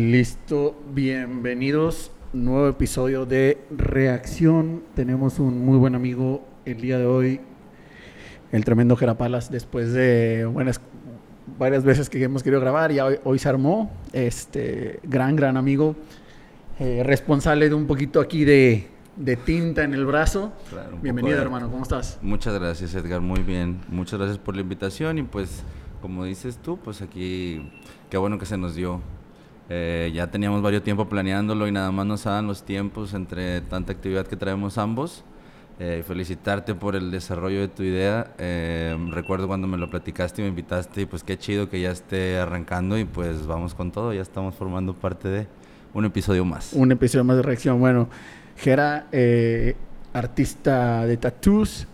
Listo, bienvenidos. Nuevo episodio de Reacción. Tenemos un muy buen amigo el día de hoy, el tremendo Jerapalas, después de buenas, varias veces que hemos querido grabar, ya hoy, hoy se armó. Este gran, gran amigo, eh, responsable de un poquito aquí de, de tinta en el brazo. Claro, Bienvenido, de- hermano, ¿cómo estás? Muchas gracias, Edgar. Muy bien. Muchas gracias por la invitación y pues, como dices tú, pues aquí, qué bueno que se nos dio. Eh, ya teníamos varios tiempo planeándolo y nada más nos dan los tiempos entre tanta actividad que traemos ambos. Eh, felicitarte por el desarrollo de tu idea. Eh, recuerdo cuando me lo platicaste y me invitaste y pues qué chido que ya esté arrancando y pues vamos con todo. Ya estamos formando parte de un episodio más. Un episodio más de reacción. Bueno, Jera, eh, artista de tattoos,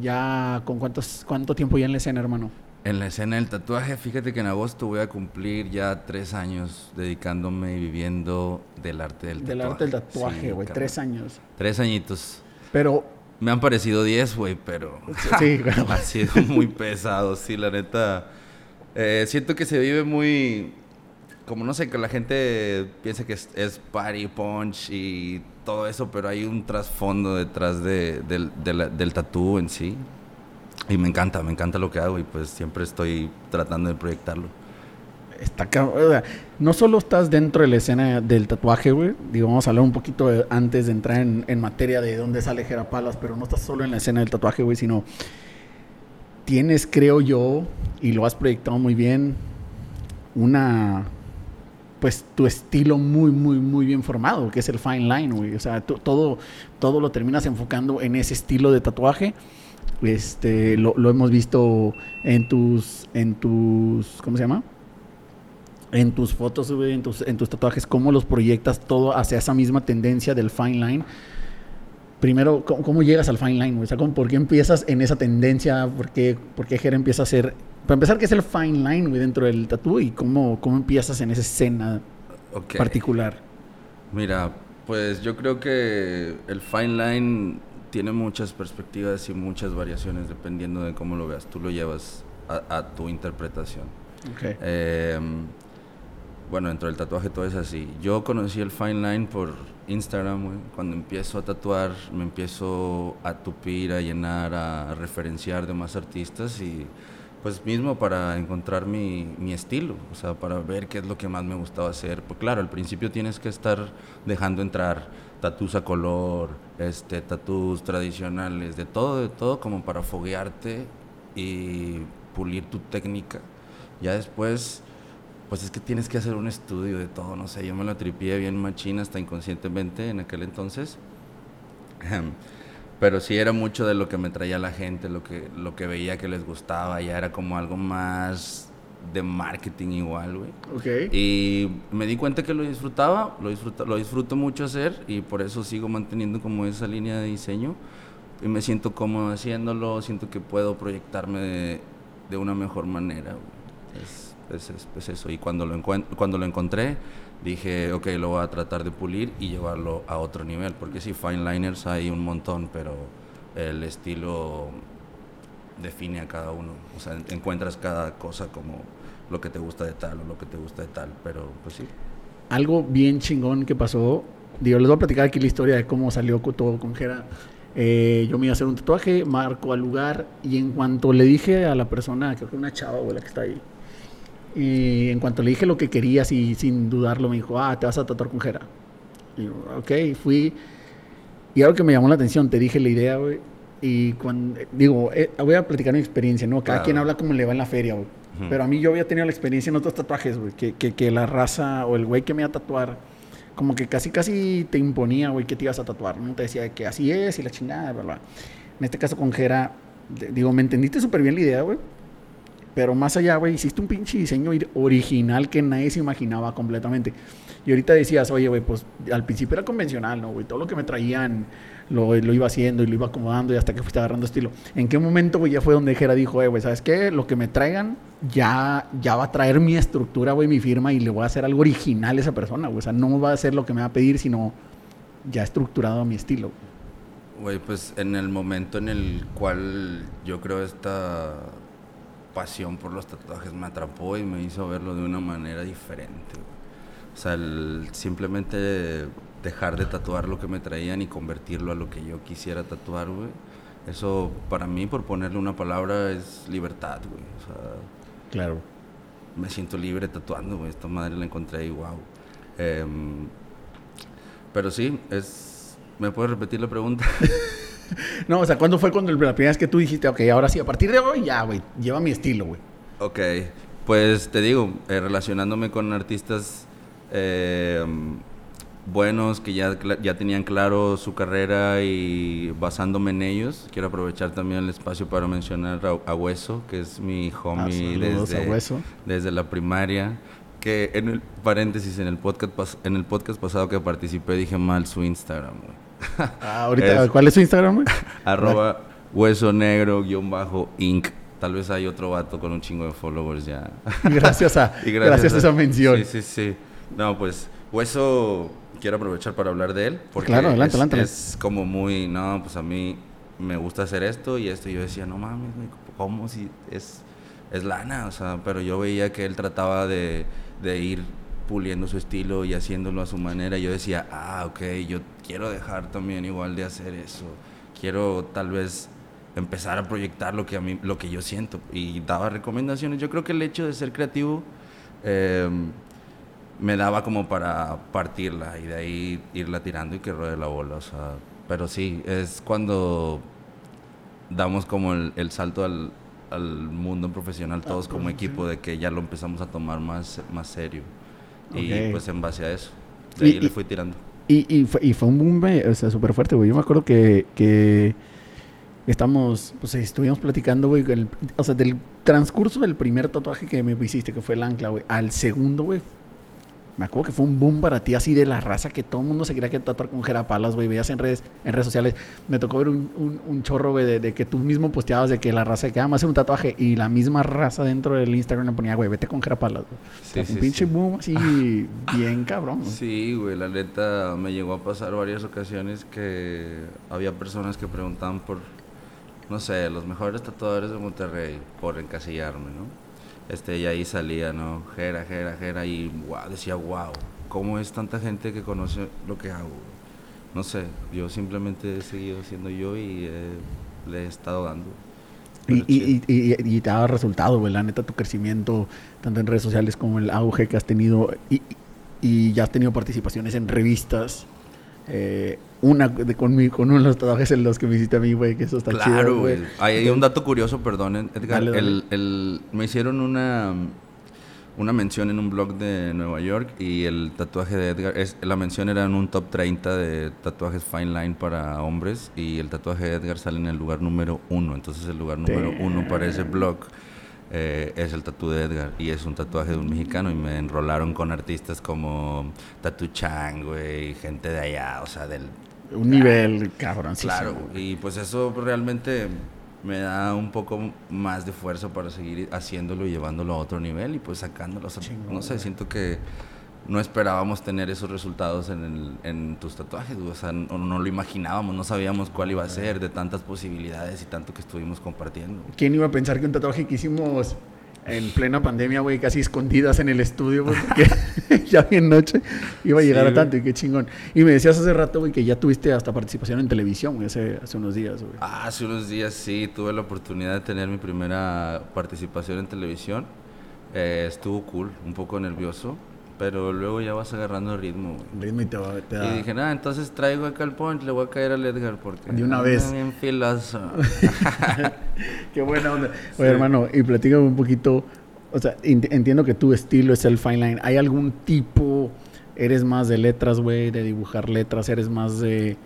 ya con cuántos, cuánto tiempo ya en la escena, hermano. En la escena del tatuaje, fíjate que en agosto voy a cumplir ya tres años dedicándome y viviendo del arte del tatuaje. Del arte del tatuaje, güey, tres años. Tres añitos. Pero, Me han parecido diez, güey, pero sí, bueno, ha sido muy pesado, sí, la neta. Eh, siento que se vive muy... Como no sé, que la gente piensa que es, es party, punch y todo eso, pero hay un trasfondo detrás de- del, de la- del tatú en sí. Y me encanta, me encanta lo que hago y pues siempre estoy tratando de proyectarlo. está no solo estás dentro de la escena del tatuaje, güey. Digo, vamos a hablar un poquito antes de entrar en, en materia de dónde sale Jera Palas, pero no estás solo en la escena del tatuaje, güey, sino tienes, creo yo, y lo has proyectado muy bien, una pues tu estilo muy, muy, muy bien formado, que es el fine line, güey. O sea, todo, todo lo terminas enfocando en ese estilo de tatuaje. Este, lo, lo hemos visto en tus, en tus, ¿cómo se llama? En tus fotos, en tus, en tus tatuajes, cómo los proyectas todo hacia esa misma tendencia del fine line. Primero, ¿cómo, cómo llegas al fine line? O sea, ¿cómo- ¿por qué empiezas en esa tendencia? ¿Por qué, por qué Jera empieza a hacer... Para empezar, ¿qué es el fine line, güey, dentro del tatú? ¿Y cómo, cómo empiezas en esa escena particular? Mira, pues yo creo que el fine line tiene muchas perspectivas y muchas variaciones dependiendo de cómo lo veas. Tú lo llevas a, a tu interpretación. Ok. Eh, bueno, dentro del tatuaje todo es así. Yo conocí el fine line por Instagram, güey. Cuando empiezo a tatuar, me empiezo a tupir, a llenar, a referenciar de más artistas y pues mismo para encontrar mi, mi estilo, o sea, para ver qué es lo que más me gustaba hacer. Pues claro, al principio tienes que estar dejando entrar tatús a color, este, tatús tradicionales, de todo, de todo, como para foguearte y pulir tu técnica. Ya después, pues es que tienes que hacer un estudio de todo, no sé, yo me lo tripié bien machina hasta inconscientemente en aquel entonces. Pero sí era mucho de lo que me traía la gente, lo que, lo que veía que les gustaba, ya era como algo más de marketing igual, güey. Ok. Y me di cuenta que lo disfrutaba, lo, disfruto, lo disfruto mucho hacer y por eso sigo manteniendo como esa línea de diseño. Y me siento cómodo haciéndolo, siento que puedo proyectarme de, de una mejor manera. güey. Es, es, es- es eso. Y cuando lo, cuando lo encontré, dije, ok, lo voy a tratar de pulir y llevarlo a otro nivel. Porque sí, fine liners hay un montón, pero el estilo define a cada uno. O sea, encuentras cada cosa como lo que te gusta de tal o lo que te gusta de tal. Pero pues sí. Algo bien chingón que pasó. Digo, les voy a platicar aquí la historia de cómo salió todo con Jera. Eh, yo me iba a hacer un tatuaje, marco al lugar y en cuanto le dije a la persona, creo que una chava, güey, la que está ahí, y en cuanto le dije lo que quería, y sin dudarlo, me dijo, ah, te vas a tatuar con Jera. Y ok, fui. Y algo que me llamó la atención, te dije la idea, güey. Y cuando, digo, eh, voy a platicar mi experiencia, ¿no? Cada Claro. quien habla como le va en la feria, güey. Ujú. Pero a mí yo había tenido la experiencia en otros tatuajes, güey, que, que, que la raza o el güey que me iba a tatuar, como que casi, casi te imponía, güey, que te ibas a tatuar, ¿no? Te decía que así es y la chingada, bla, bla. En este caso con Jera, digo, me entendiste súper bien la idea, güey. Pero más allá, güey, hiciste un pinche diseño original que nadie se imaginaba completamente. Y ahorita decías, oye, güey, pues al principio era convencional, ¿no, güey? Todo lo que me traían lo, iba haciendo y lo iba acomodando y hasta que fuiste agarrando estilo. ¿En qué momento, güey, ya fue donde Jera dijo, eh, güey, ¿sabes qué? Lo que me traigan ya, va a traer mi estructura, güey, mi firma y le voy a hacer algo original a esa persona, güey. O sea, no va a ser lo que me va a pedir, sino ya estructurado a mi estilo. Güey, pues en el momento en el cual yo creo esta pasión por los tatuajes me atrapó y me hizo verlo de una manera diferente. O sea, el simplemente dejar de tatuar lo que me traían y convertirlo a lo que yo quisiera tatuar, güey. Eso para mí, por ponerle una palabra, es libertad, güey. O sea, Claro. me siento libre tatuando, güey. Esta madre la encontré y wow. Em, pero sí, es... ¿Me puedes repetir la pregunta? No, o sea, ¿cuándo fue cuando la primera vez que tú dijiste, ok, ahora sí, a partir de hoy ya, güey, lleva mi estilo, güey? ok, pues te digo, eh, relacionándome con artistas eh, buenos que ya, ya tenían claro su carrera y basándome en ellos, quiero aprovechar también el espacio para mencionar a, a Hueso, que es mi Ah, homie saludos a desde, Hueso. desde la primaria. Que en el paréntesis, en el podcast, pas- en el podcast pasado que participé dije mal su Instagram, güey. Ah, ahorita, Es- ¿cuál es su Instagram, güey? Arroba hueso negro guion bajo inc. Tal vez hay otro vato con un chingo de followers ya. Gracias a, Y gracias a esa mención. Sí, sí, sí. No, pues Hueso quiero aprovechar para hablar de él. Porque Claro, adelante, es, adelante. es como muy, no, pues a mí me gusta hacer esto y esto. Y yo decía, no mames, ¿cómo si es, es lana? O sea, pero yo veía que él trataba de, de ir puliendo su estilo y haciéndolo a su manera. Y yo decía, ah, ok, yo quiero dejar también igual de hacer eso. Quiero tal vez empezar a proyectar lo que a mí lo que yo siento y daba recomendaciones yo creo que el hecho de ser creativo eh, me daba como para partirla y de ahí irla tirando y que ruede la bola o sea pero sí es cuando damos como el, el salto al, al mundo profesional todos como equipo de que ya lo empezamos a tomar más más serio y pues en base a eso de ahí Y- le fui tirando Y, y, fue, y fue un boom, o sea, súper fuerte, güey. Yo me acuerdo que, que estamos, pues estuvimos platicando, güey, el- o sea, del transcurso del primer tatuaje que me hiciste, que fue el ancla, güey, al segundo, güey. Me acuerdo que fue un boom para ti así de la raza que todo el mundo se quería que tatuar con jerapalas, güey. Veías en redes, en redes sociales. Me tocó ver un, un, un chorro, güey, de, de que tú mismo posteabas de que la raza que vamos a hacer un tatuaje y la misma raza dentro del Instagram le ponía, güey, vete con jerapalas, güey. O sea, Sí, un pinche sí. boom así bien cabrón. güey. Sí, güey, la neta me llegó a pasar varias ocasiones que había personas que preguntaban por, no sé, los mejores tatuadores de Monterrey, por encasillarme, ¿no? Este, y ahí salía, ¿no? Jera, jera, jera, y wow, decía, wow, ¿cómo es tanta gente que conoce lo que hago? No sé, yo simplemente he seguido siendo yo y eh, le he estado dando. Y, y, y, y- y te ha dado resultado, güey. La neta, tu crecimiento, tanto en redes sociales como el auge que has tenido. Y, y ya has tenido participaciones en revistas. Eh, una de, con, mi- con uno de los tatuajes en los que me hiciste a mí, güey, que eso está chido. Claro, güey. Hay, un dato curioso, perdón, Edgar. Dale, dale. El, el- me hicieron una, una mención en un blog de Nueva York y el tatuaje de Edgar, es, la mención era en un top 30 de tatuajes fine line para hombres y el tatuaje de Edgar sale en el lugar número uno. Entonces el lugar número uno para ese blog eh, es el tatu de Edgar y es un tatuaje de un mexicano y me enrolaron con artistas como Tatu Chang, güey, gente de allá, o sea, del, Un nivel cabrón, Claro, y pues eso realmente me da un poco más de fuerza para seguir haciéndolo y llevándolo a otro nivel y pues sacándolo. O sea, no sé, siento que no esperábamos tener esos resultados en, el- en tus tatuajes, o sea, no, no lo imaginábamos, no sabíamos cuál iba a ser de tantas posibilidades y tanto que estuvimos compartiendo. ¿Quién iba a pensar que un tatuaje que hicimos en plena pandemia, güey, casi escondidas en el estudio, porque ya bien noche, iba a llegar Sí, a tanto y qué chingón. Y me decías hace rato, güey, que ya tuviste hasta participación en televisión, güey, hace, hace unos días, güey. Ah, hace unos días sí tuve la oportunidad de tener mi primera participación en televisión. Eh, estuvo cool, un poco nervioso, pero luego ya vas agarrando ritmo, güey. El ritmo y te va- te da- Y dije, nada, entonces traigo acá el punch, le voy a caer al Edgar porque... De una vez. bien filoso. Qué buena onda. Sí. Oye, hermano, y platícame un poquito. O sea, ent- entiendo que tu estilo es el fine line. ¿Hay algún tipo? ¿Eres más de letras, güey? ¿De dibujar letras? ¿Eres más de.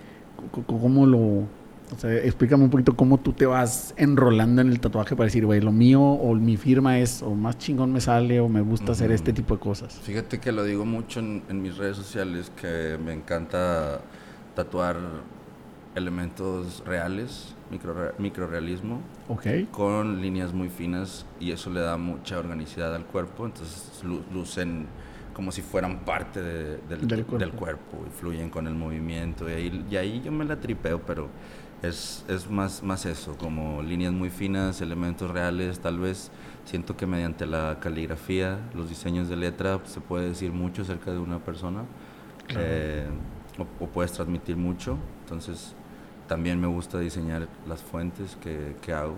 ¿Cómo lo.? O sea, explícame un poquito cómo tú te vas enrolando en el tatuaje para decir, güey, lo mío o mi firma es o más chingón me sale o me gusta hacer este tipo de cosas. Fíjate que lo digo mucho en, en mis redes sociales, que me encanta tatuar elementos reales, micro, microrealismo, Ok. con líneas muy finas y eso le da mucha organicidad al cuerpo, entonces lu- lucen como si fueran parte de- del, Del del cuerpo. cuerpo. y fluyen con el movimiento y ahí, y ahí yo me la tripeo, pero Es, es más, más eso, como líneas muy finas, elementos reales, tal vez siento que mediante la caligrafía, los diseños de letra, pues, se puede decir mucho acerca de una persona eh, o, puedes transmitir mucho. Entonces, también me gusta diseñar las fuentes que, que hago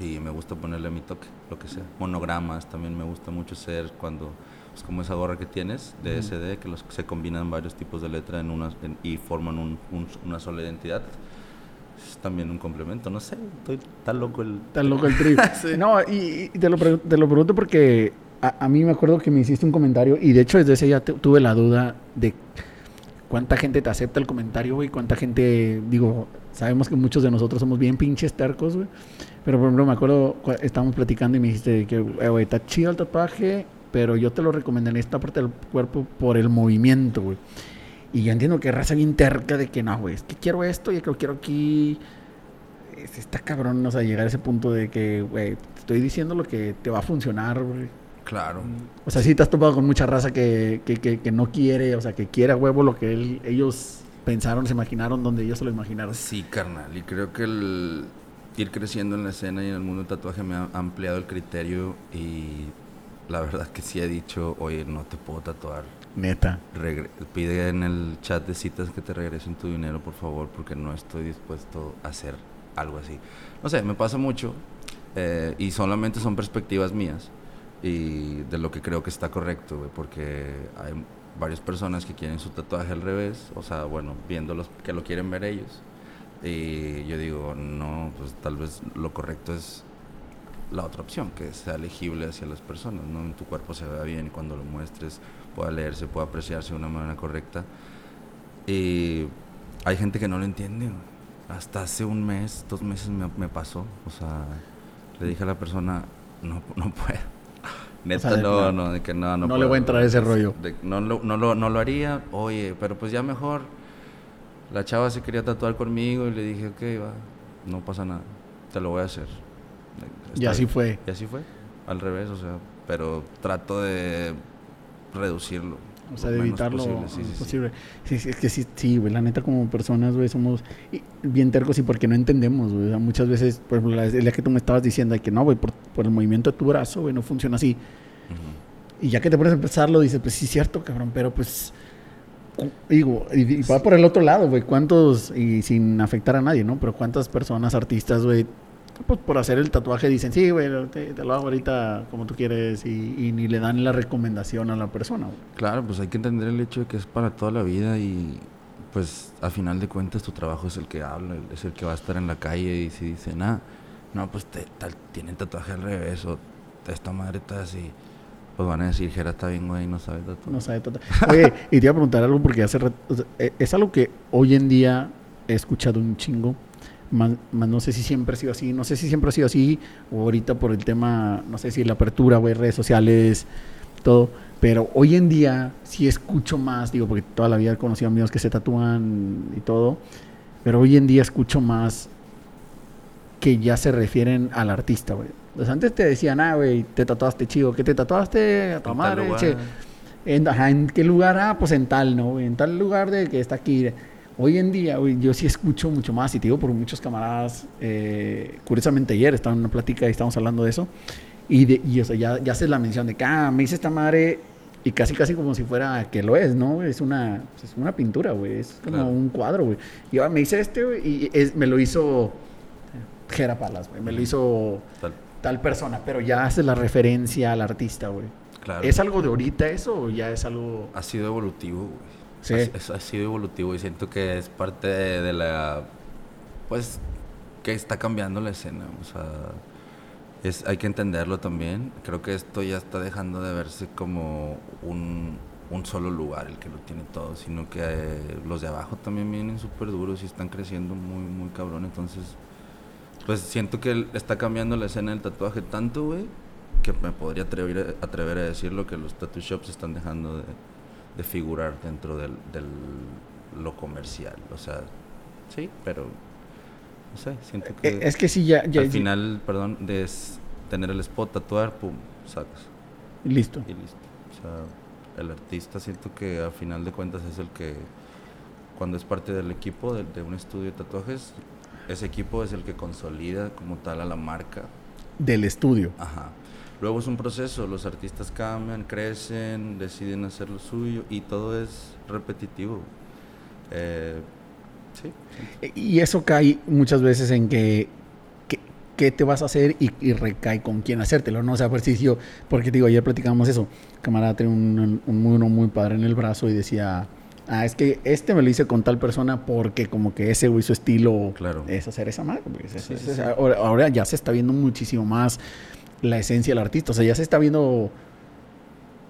y me gusta ponerle mi toque, lo que sea. Monogramas también me gusta mucho hacer cuando, pues como esa gorra que tienes de SD, que los, se combinan varios tipos de letra en una, y forman un, una sola identidad. Es también un complemento, no sé, estoy tan loco el... Tan loco el trip. No, y, te, lo te, lo pregunto porque a, a, mí me acuerdo que me hiciste un comentario y de hecho desde ese día tuve la duda de cuánta gente te acepta el comentario, güey, cuánta gente, digo, sabemos que muchos de nosotros somos bien pinches tercos, güey. Pero por ejemplo, me acuerdo, estábamos platicando y me dijiste que, eh, güey, está chido el tatuaje, pero yo te lo recomiendo en esta parte del cuerpo por el movimiento, güey. Y yo entiendo que raza bien terca de que no, güey, es que quiero esto y que lo quiero aquí. Está cabrón, o sea, llegar a ese punto de que, güey, te estoy diciendo lo que te va a funcionar, güey. Claro. O sea, sí te has topado con mucha raza que, que, que, que no quiere, o sea, que quiere a huevo lo que él, ellos pensaron, se imaginaron donde ellos se lo imaginaron. Sí, carnal. Y creo que el ir creciendo en la escena y en el mundo del tatuaje me ha ampliado el criterio y la verdad que sí he dicho, oye, no te puedo tatuar. Neta. pide en el chat de citas que te regresen tu dinero, por favor, porque no estoy dispuesto a hacer algo así. No sé, me pasa mucho eh, y solamente son perspectivas mías y de lo que creo que está correcto, porque hay varias personas que quieren su tatuaje al revés, o sea, bueno, viéndolos que lo quieren ver ellos. Y yo digo, no, pues tal vez lo correcto es la otra opción, que sea legible hacia las personas, ¿no? En tu cuerpo se vea bien y cuando lo muestres pueda leerse, pueda apreciarse de una manera correcta. Y hay gente que no lo entiende. Hasta hace un mes, dos meses me, me pasó. O sea, le dije a la persona, no, no puedo Neta, no, no, de que no, no. No le voy a entrar ese rollo. no, no, lo, no lo haría, oye, pero pues ya mejor. La chava se quería tatuar conmigo y le dije, ok, va, no pasa nada, te lo voy a hacer. y así fue. Y así fue, al revés, o sea, pero trato de reducirlo. O sea, de evitarlo posible. Sí, sí, es que sí, sí, güey, la neta como personas, güey, somos bien tercos y porque no entendemos, güey. muchas veces, por ejemplo, la idea que tú me estabas diciendo de que no, güey, por, el movimiento de tu brazo, güey, no funciona así. Y ya que te pones a empezarlo, dices, pues sí, cierto, cabrón, pero pues digo, y, va por el otro lado, güey, cuántos, y sin afectar a nadie, ¿no? Pero cuántas personas, artistas, güey, pues por hacer el tatuaje dicen, sí, güey, te, lo hago ahorita como tú quieres y, ni le dan la recomendación a la persona. Claro, pues hay que entender el hecho de que es para toda la vida y pues a final de cuentas tu trabajo es el que habla, es el que va a estar en la calle y si dice, nada, no, pues te, tal, tienen tatuaje al revés o esta madre está así. Pues van a decir, Jera está bien, güey, no sabe tatuar. No sabe tatuar. Oye, y te iba a preguntar algo porque hace e, es algo que hoy en día he escuchado un chingo más, no sé si siempre ha sido así, no sé si siempre ha sido así, o ahorita por el tema, no sé si la apertura, güey, redes sociales, todo, pero hoy en día sí escucho más, digo, porque toda la vida he conocido amigos que se tatúan y todo, pero hoy en día escucho más que ya se refieren al artista, güey. Pues antes te decían, ah, güey, te tatuaste chido, ¿qué te tatuaste? A tu madre, che. ¿En, ¿En qué lugar? Ah, pues en tal, ¿no? En tal lugar de que está aquí. Hoy en día, yo sí escucho mucho más, y te digo por muchos camaradas, eh, curiosamente ayer estaba en una plática y estábamos hablando de eso, y, de, y o sea, ya, ya haces la mención de que, ah, me hice esta madre, y casi casi como si fuera que lo es, ¿no? Es una, pues, es una pintura, güey, es como un cuadro, güey. Y ahora me hice este, güey, y es, me lo hizo Jera Palas, güey, me lo hizo tal. tal persona, pero ya hace la referencia al artista, güey. Claro. ¿Es algo de ahorita eso o ya es algo...? Ha sido evolutivo, güey. Sí. Ha, ha, sido evolutivo y siento que es parte de, la. Pues que está cambiando la escena. O sea, es, hay que entenderlo también. Creo que esto ya está dejando de verse como un, un solo lugar el que lo tiene todo, sino que eh, los de abajo también vienen súper duros y están creciendo muy, muy cabrón. Entonces, pues siento que está cambiando la escena del tatuaje tanto, güey, que me podría atrever, atrever a decirlo que los tattoo shops están dejando de de figurar dentro del, del, lo comercial. O sea, sí, pero no sé, siento que... Eh, es que sí, ya... ya al final, perdón, de tener el spot, tatuar, pum, sacas. Y listo. Y listo. O sea, el artista siento que al final de cuentas es el que cuando es parte del equipo de, de un estudio de tatuajes, ese equipo es el que consolida como tal a la marca. Del estudio. Ajá. Luego es un proceso, los artistas cambian, crecen, deciden hacer lo suyo y todo es repetitivo. Eh, sí. E, Y eso cae muchas veces en que qué te vas a hacer y, y recae con quién hacértelo, ¿no? O sea, si yo, porque te digo, ayer platicamos eso, camarada tenía un, un uno muy padre en el brazo y decía, ah, es que este me lo hice con tal persona porque como que ese güey su estilo Claro. es hacer esa marca. pues, es- Sí, es- sí, es- sí. Ahora, ahora ya se está viendo muchísimo más la esencia del artista, o sea, ya se está viendo...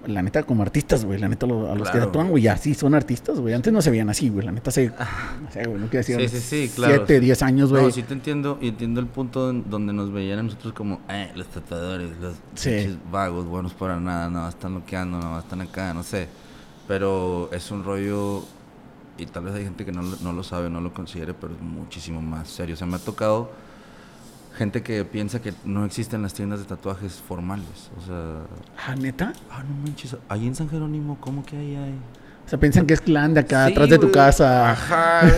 La neta, como artistas, güey. La neta, lo- a los que Claro. tatúan, güey, ya sí son artistas, güey. Antes no se veían así, güey. La neta, se. No sé, güey. No quiero decir. Sí, sí, sí, claro. 7, 10 años, güey. No, sí te entiendo y entiendo el punto donde nos veían a nosotros como, eh, los tatuadores, los Sí. vagos, buenos para nada, no, están loqueando, no, están acá, no sé. Pero es un rollo, y tal vez hay gente que no, lo- no lo sabe, no lo considere, pero es muchísimo más serio. O sea, me ha tocado gente que piensa que no existen las tiendas de tatuajes formales. O sea, Ah, neta. ah, no manches, ahí en San Jerónimo, ¿cómo que ahí hay? O sea, piensan que es clan de acá, Sí, atrás de tu casa. Ajá.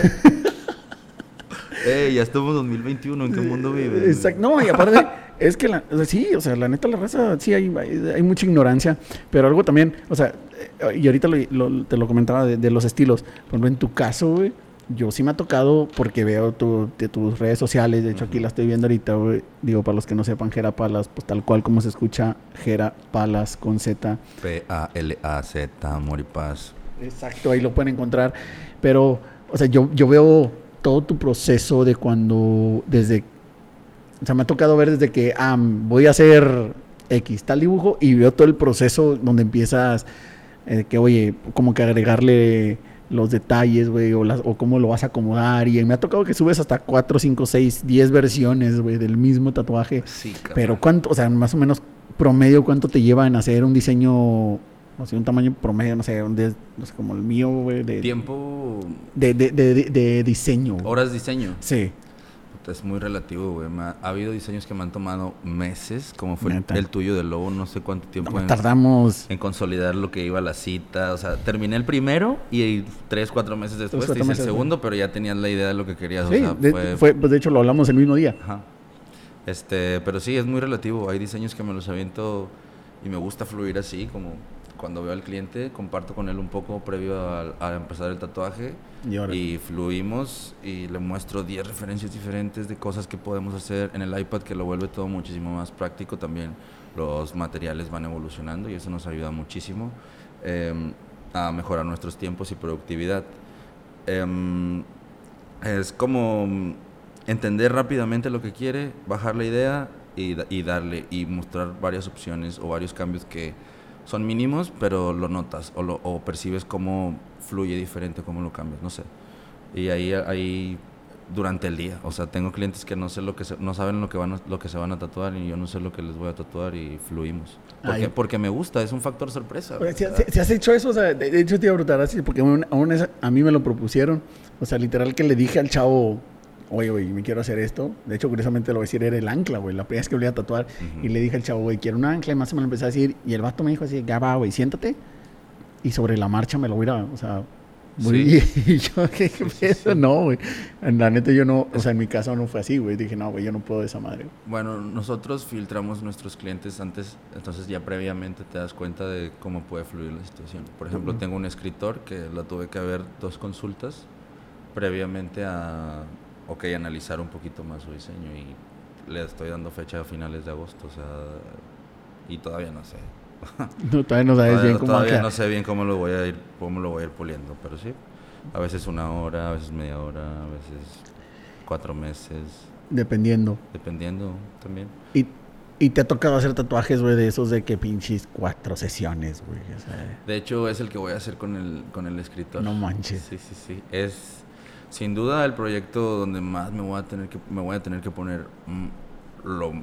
Ey, ya estamos en 2021, ¿en qué mundo vives? Exacto. No, y aparte, es que la, o sea, sí, o sea, la neta, la raza, sí, hay, hay, hay mucha ignorancia. Pero algo también, o sea, eh, y ahorita lo- lo- te lo comentaba de, de los estilos. Por ejemplo, en tu caso, güey, yo sí me ha tocado porque veo tu, de tus redes sociales. De hecho, aquí la estoy viendo ahorita. Digo, para los que no sepan, Jera Palas, pues tal cual como se escucha, Jera Palas con Z. P-A-L-A-Z, amor y paz. Exacto, ahí lo pueden encontrar. Pero, o sea, yo, yo veo todo tu proceso de cuando, desde, o sea, me ha tocado ver desde que, ah, voy a hacer X, tal dibujo, y veo todo el proceso donde empiezas, eh, que, oye, como que agregarle los detalles, güey, o, las- o cómo lo vas a acomodar. Y me ha tocado que subes hasta 4, 5, 6, 10 versiones, güey, del mismo tatuaje. Sí, cabrón. Pero cuánto, o sea, más o menos promedio, cuánto te lleva en hacer un diseño, no sé, un tamaño promedio, no sé, de- no sé, como el mío, güey, de, Tiempo, de, de, de, de- de diseño. horas diseño. Sí. Es muy relativo, güey. Ha, ha habido diseños que me han tomado meses, como fue el, Neta. el tuyo del lobo, no sé cuánto tiempo No, en, tardamos. en consolidar lo que iba a la cita. O sea, terminé el primero y tres, cuatro meses después cuatro te hice meses el segundo, pero ya tenías la idea de lo que querías. Sí, o sea, de, fue, fue- pues de hecho lo hablamos el mismo día. Ajá. Este, pero sí, es muy relativo. Hay diseños que me los aviento y me gusta fluir así, como cuando veo al cliente, comparto con él un poco previo a, a empezar el tatuaje Y ahora- y fluimos y le muestro 10 referencias diferentes de cosas que podemos hacer en el iPad que lo vuelve todo muchísimo más práctico también. Los materiales van evolucionando y eso nos ayuda muchísimo em, a mejorar nuestros tiempos y productividad. Em, es como entender rápidamente lo que quiere, bajar la idea y, y darle y mostrar varias opciones o varios cambios que son mínimos, pero lo notas o, lo, o percibes cómo fluye diferente, cómo lo cambias, no sé. Y ahí, ahí durante el día, o sea, tengo clientes que no sé lo que se- no saben lo que van a- lo que se van a tatuar y yo no sé lo que les voy a tatuar y fluimos. Porque, porque me gusta, es un factor sorpresa. Oye, Si, si- si has hecho eso, o sea, de, de hecho te iba a preguntar así, porque aún, aún es- a mí me lo propusieron. O sea, literal que le dije al chavo, oye, güey, me quiero hacer esto. De hecho, curiosamente lo voy a decir, era el ancla, güey. La primera vez que volví a tatuar. Y le dije al chavo, güey, quiero un ancla. Y más o menos empecé a decir. Y el vato me dijo así, ya va, güey, siéntate. Y sobre la marcha me lo voy a, o sea, muy... y yo, ¿qué, qué pedo? No, güey. En La neta, yo no, o sea, en mi caso no fue así, güey. Dije, no, güey, yo no puedo de esa madre. Bueno, nosotros filtramos nuestros clientes antes, entonces ya previamente te das cuenta de cómo puede fluir la situación. Por ejemplo, tengo un escritor que la tuve que ver dos consultas previamente a, ok, analizar un poquito más su diseño y le estoy dando fecha a finales de agosto, o sea, y todavía no sé. No, todavía no sabes Todavía, bien cómo todavía no sé bien cómo lo voy a ir, cómo lo voy a ir puliendo, pero sí. A veces una hora, a veces media hora, a veces cuatro meses, Dependiendo. dependiendo también. Y, y te ha tocado hacer tatuajes, güey, de esos de que pinches cuatro sesiones, güey. O sea, De hecho, es el que voy a hacer con el, con el escritor. No manches. Sí, sí, sí. Es sin duda el proyecto donde más me voy a tener que, me voy a tener que poner mm, lo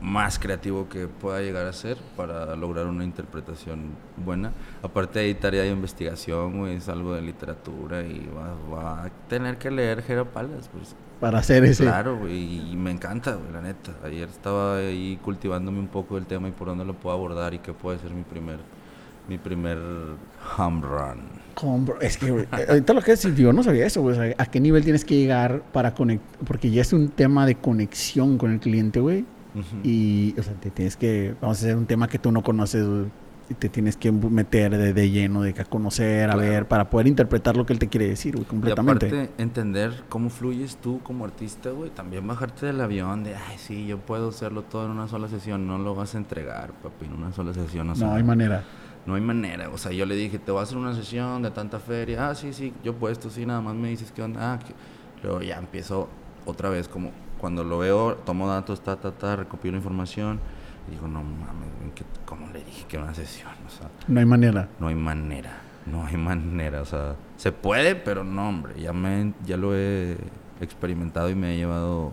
más creativo que pueda llegar a ser para lograr una interpretación buena. Aparte hay tarea de investigación, güey, es algo de literatura y va, va a tener que leer Jera Palas, pues. para hacer ese. Claro, güey, y me encanta, güey, la neta. Ayer estaba ahí cultivándome un poco del tema y por dónde lo puedo abordar y qué puede ser mi primer Mi primer home run. Es que, eh, ahorita lo que es, yo no sabía eso, güey. o sea, ¿A qué nivel tienes que llegar para conectar? Porque ya es un tema de conexión con el cliente, güey. Y, o sea, te tienes que, vamos a hacer un tema que tú no conoces, güey, y te tienes que meter de, de lleno, de que conocer, a Claro. ver, para poder interpretar lo que él te quiere decir, güey, completamente. Y aparte, entender cómo fluyes tú como artista, güey. También bajarte del avión de, ay, sí, yo puedo hacerlo todo en una sola sesión. No lo vas a entregar, papi, en una sola sesión. O sea, no hay manera. No hay manera. O sea, yo le dije, te voy a hacer una sesión de tanta feria. Ah, sí, sí, yo puesto, sí, nada más me dices qué onda. Ah, que- Luego ya empiezo otra vez, como cuando lo veo, tomo datos, ta, ta, ta, recopilo información. Y digo, no mames, güey, ¿qué- ¿cómo le dije que una sesión? O sea, No hay manera. no hay manera. No hay manera. O sea, se puede, pero no, hombre. Ya, me, ya lo he experimentado y me he llevado,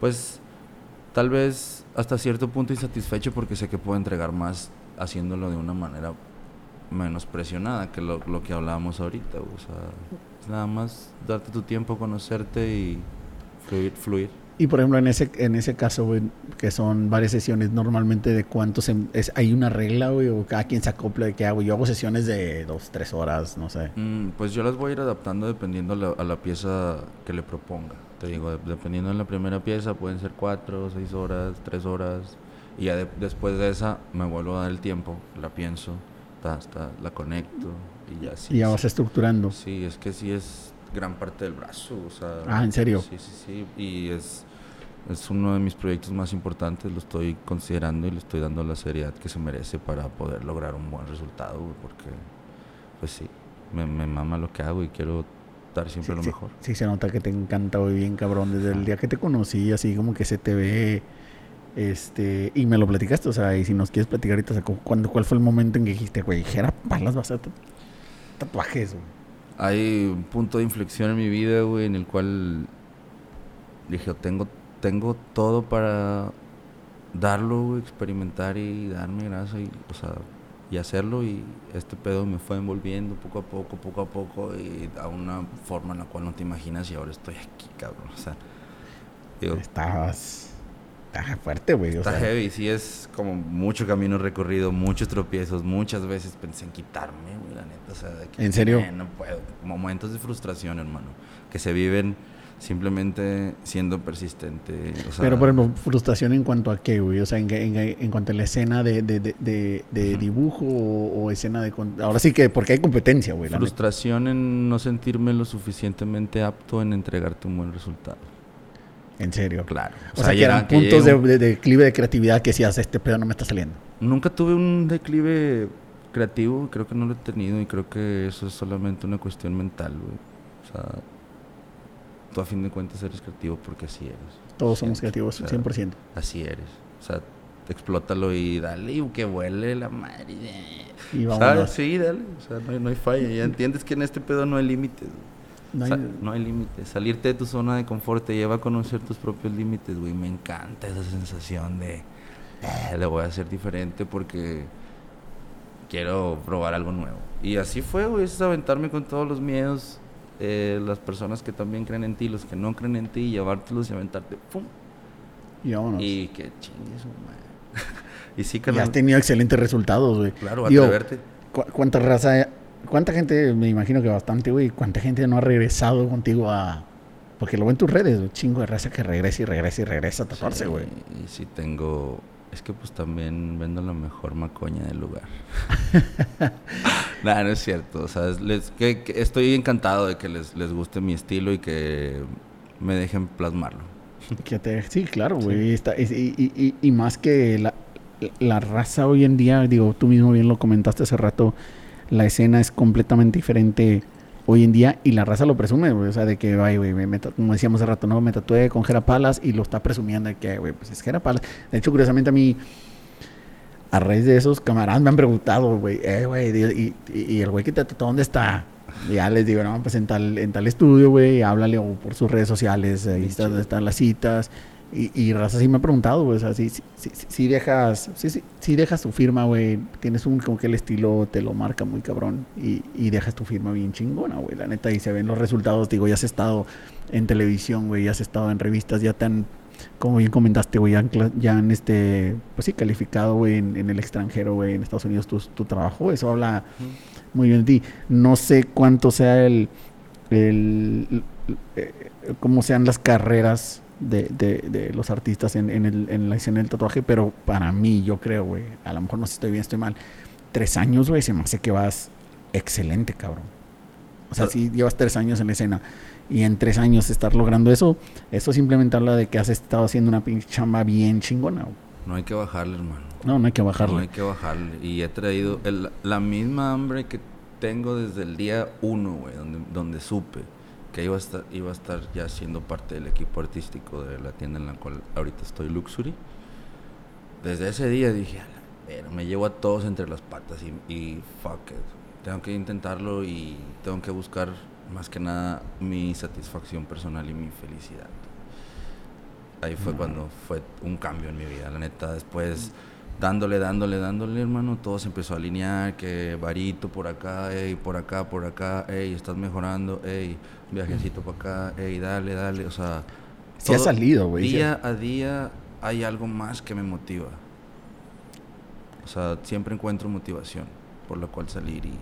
pues, tal vez hasta cierto punto insatisfecho porque sé que puedo entregar más haciéndolo de una manera menos presionada que lo, lo que hablábamos ahorita. O sea, es nada más darte tu tiempo, conocerte y fluir. fluir. Y por ejemplo, en ese, en ese caso, güey, que son varias sesiones, normalmente de cuántos es, hay una regla, güey, o cada quien se acopla de qué hago. Yo hago sesiones de dos, tres horas, no sé. Mm, pues yo las voy a ir adaptando dependiendo la- a la pieza que le proponga. Te digo, de- dependiendo de la primera pieza, pueden ser cuatro, seis horas, tres horas. Y ya de- después de esa me vuelvo a dar el tiempo, la pienso, ta, ta, la conecto y ya sí. y ya vas estructurando. Sí, es que sí es gran parte del brazo. O sea, Ah, ¿en serio? Sí, sí, sí. Y es, es uno de mis proyectos más importantes. Lo estoy considerando y le estoy dando la seriedad que se merece para poder lograr un buen resultado. Porque, pues sí, me, me mama lo que hago y quiero dar siempre Sí, lo sí, mejor. sí se nota que te encanta, güey, bien cabrón. Desde el día que te conocí, así como que se te ve... Este, y me lo platicaste, o sea, y si nos quieres platicar ahorita, o sea, cu- ¿cuándo, ¿cuál fue el momento en que dijiste, güey, Jera Palas va a tatuajes, güey? Hay un punto de inflexión en mi vida, güey, en el cual dije, tengo, tengo todo para darlo, güey, experimentar y darme grasa y, o sea, y hacerlo y este pedo me fue envolviendo poco a poco, poco a poco y a una forma en la cual no te imaginas y ahora estoy aquí, cabrón, o sea, digo, Estabas... Está fuerte, güey. o está sea, heavy, sí es como mucho camino recorrido, muchos tropiezos, muchas veces pensé en quitarme, güey, la neta, o sea, de que ¿En serio? "Eh, no puedo, momentos de frustración, hermano, que se viven simplemente siendo persistente, o sea, Pero, por ejemplo, frustración en cuanto a qué, güey. O sea, en, en- en cuanto a la escena de, de, de, dibujo o, o escena de... Ahora sí que, porque hay competencia, güey. frustración en no sentirme lo suficientemente apto en entregarte un buen resultado. En serio. Claro. O, sea, que eran que puntos de, un- de, de declive de creatividad que decías, este pedo no me está saliendo. Nunca tuve un declive creativo, creo que no lo he tenido y creo que eso es solamente una cuestión mental, güey. O sea, tú a fin de cuentas eres creativo porque así eres. Todos somos creativos, o sea, 100%. Así eres. O sea, explótalo y dale y que vuele la madre. Y vámonos. Sí, dale. O sea, no hay, no hay falla. Ya entiendes que en este pedo no hay límites. No hay- sea, no hay límites. Salirte de tu zona de confort te lleva a conocer tus propios límites, güey. Me encanta esa sensación de "Eh, le voy a hacer diferente porque quiero probar algo nuevo. Y así fue, güey. Es aventarme con todos los miedos. eh, las personas que también creen en ti, los que no creen en ti, y llevártelos y aventarte. ¡Pum! y vámonos. Y, que chingue su madre. y sí, has carnal. tenido excelentes resultados, güey. Claro, Digo, atreverte. ¿cu- ¿Cuánta raza... ¿Cuánta gente, me imagino que bastante, güey, cuánta gente no ha regresado contigo a... Porque lo ven en tus redes, un chingo de raza que regresa y regresa y regresa a tatuarse, Sí, güey. Y sí tengo... Es que pues también vendo la mejor macoña del lugar. Nada, no es cierto. O sea, es- les- que, que estoy encantado de que les, les guste mi estilo y que me dejen plasmarlo. Que te- sí, claro, güey. está- Y, y- y- y más que la, la raza hoy en día, digo, tú mismo bien lo comentaste hace rato, la escena es completamente diferente hoy en día y la raza lo presume, güey. O sea, de que, ay, güey, me, como decíamos hace rato, no, me tatué con Jera Palas y lo está presumiendo de que, güey, pues es Jera Palas. De hecho, curiosamente a mí, a raíz de esos camaradas me han preguntado, güey, eh, güey, y, y- y el güey que te tatuó, ¿dónde está? Y ya les digo, no, pues en tal, en tal estudio, güey, háblale o por sus redes sociales, ahí está, están las citas. Y, y raza sí me ha preguntado, güey, o sea, si, si, si, si dejas, si, si, si dejas tu firma, güey, tienes un, como que el estilo te lo marca muy cabrón y, y dejas tu firma bien chingona, güey, la neta, y se ven los resultados, digo, ya has estado en televisión, güey, ya has estado en revistas, ya te han, como bien comentaste, güey, ya, cla- ya en este, pues sí, calificado, güey, en, en el extranjero, güey, en Estados Unidos, tu, tu trabajo, eso habla muy bien de ti. No sé cuánto sea el, el, eh, cómo sean las carreras de, de, de los artistas en, en, el, en la escena del tatuaje, pero para mí, yo creo, güey, a lo mejor no sé si estoy bien, estoy mal, tres años, güey, se me hace que vas excelente, cabrón. O sea, si llevas tres años en la escena y en tres años estar logrando eso, eso simplemente habla de que has estado haciendo una pinche chamba bien chingona. güey. No hay que bajarle, hermano. No, no hay que No bajarle. hay que bajarle. Y he traído el- la misma hambre que tengo desde el día uno, güey, donde, donde supe que iba a, estar, iba a estar ya siendo parte del equipo artístico de la tienda en la cual ahorita estoy, Luxury. Desde ese día dije, "A la verga, me llevo a todos entre las patas y, y fuck it. Tengo que intentarlo y tengo que buscar más que nada mi satisfacción personal y mi felicidad. Ahí fue cuando fue un cambio en mi vida, la neta. Después, dándole, dándole, dándole, hermano, todo se empezó a alinear, que varito por acá, ey, por acá, por acá, ey, estás mejorando, ey, viajecito para acá, ey, dale, dale, o sea... Sí ha salido, güey. Día a día hay algo más que me motiva. O sea, siempre encuentro motivación por la cual salir y,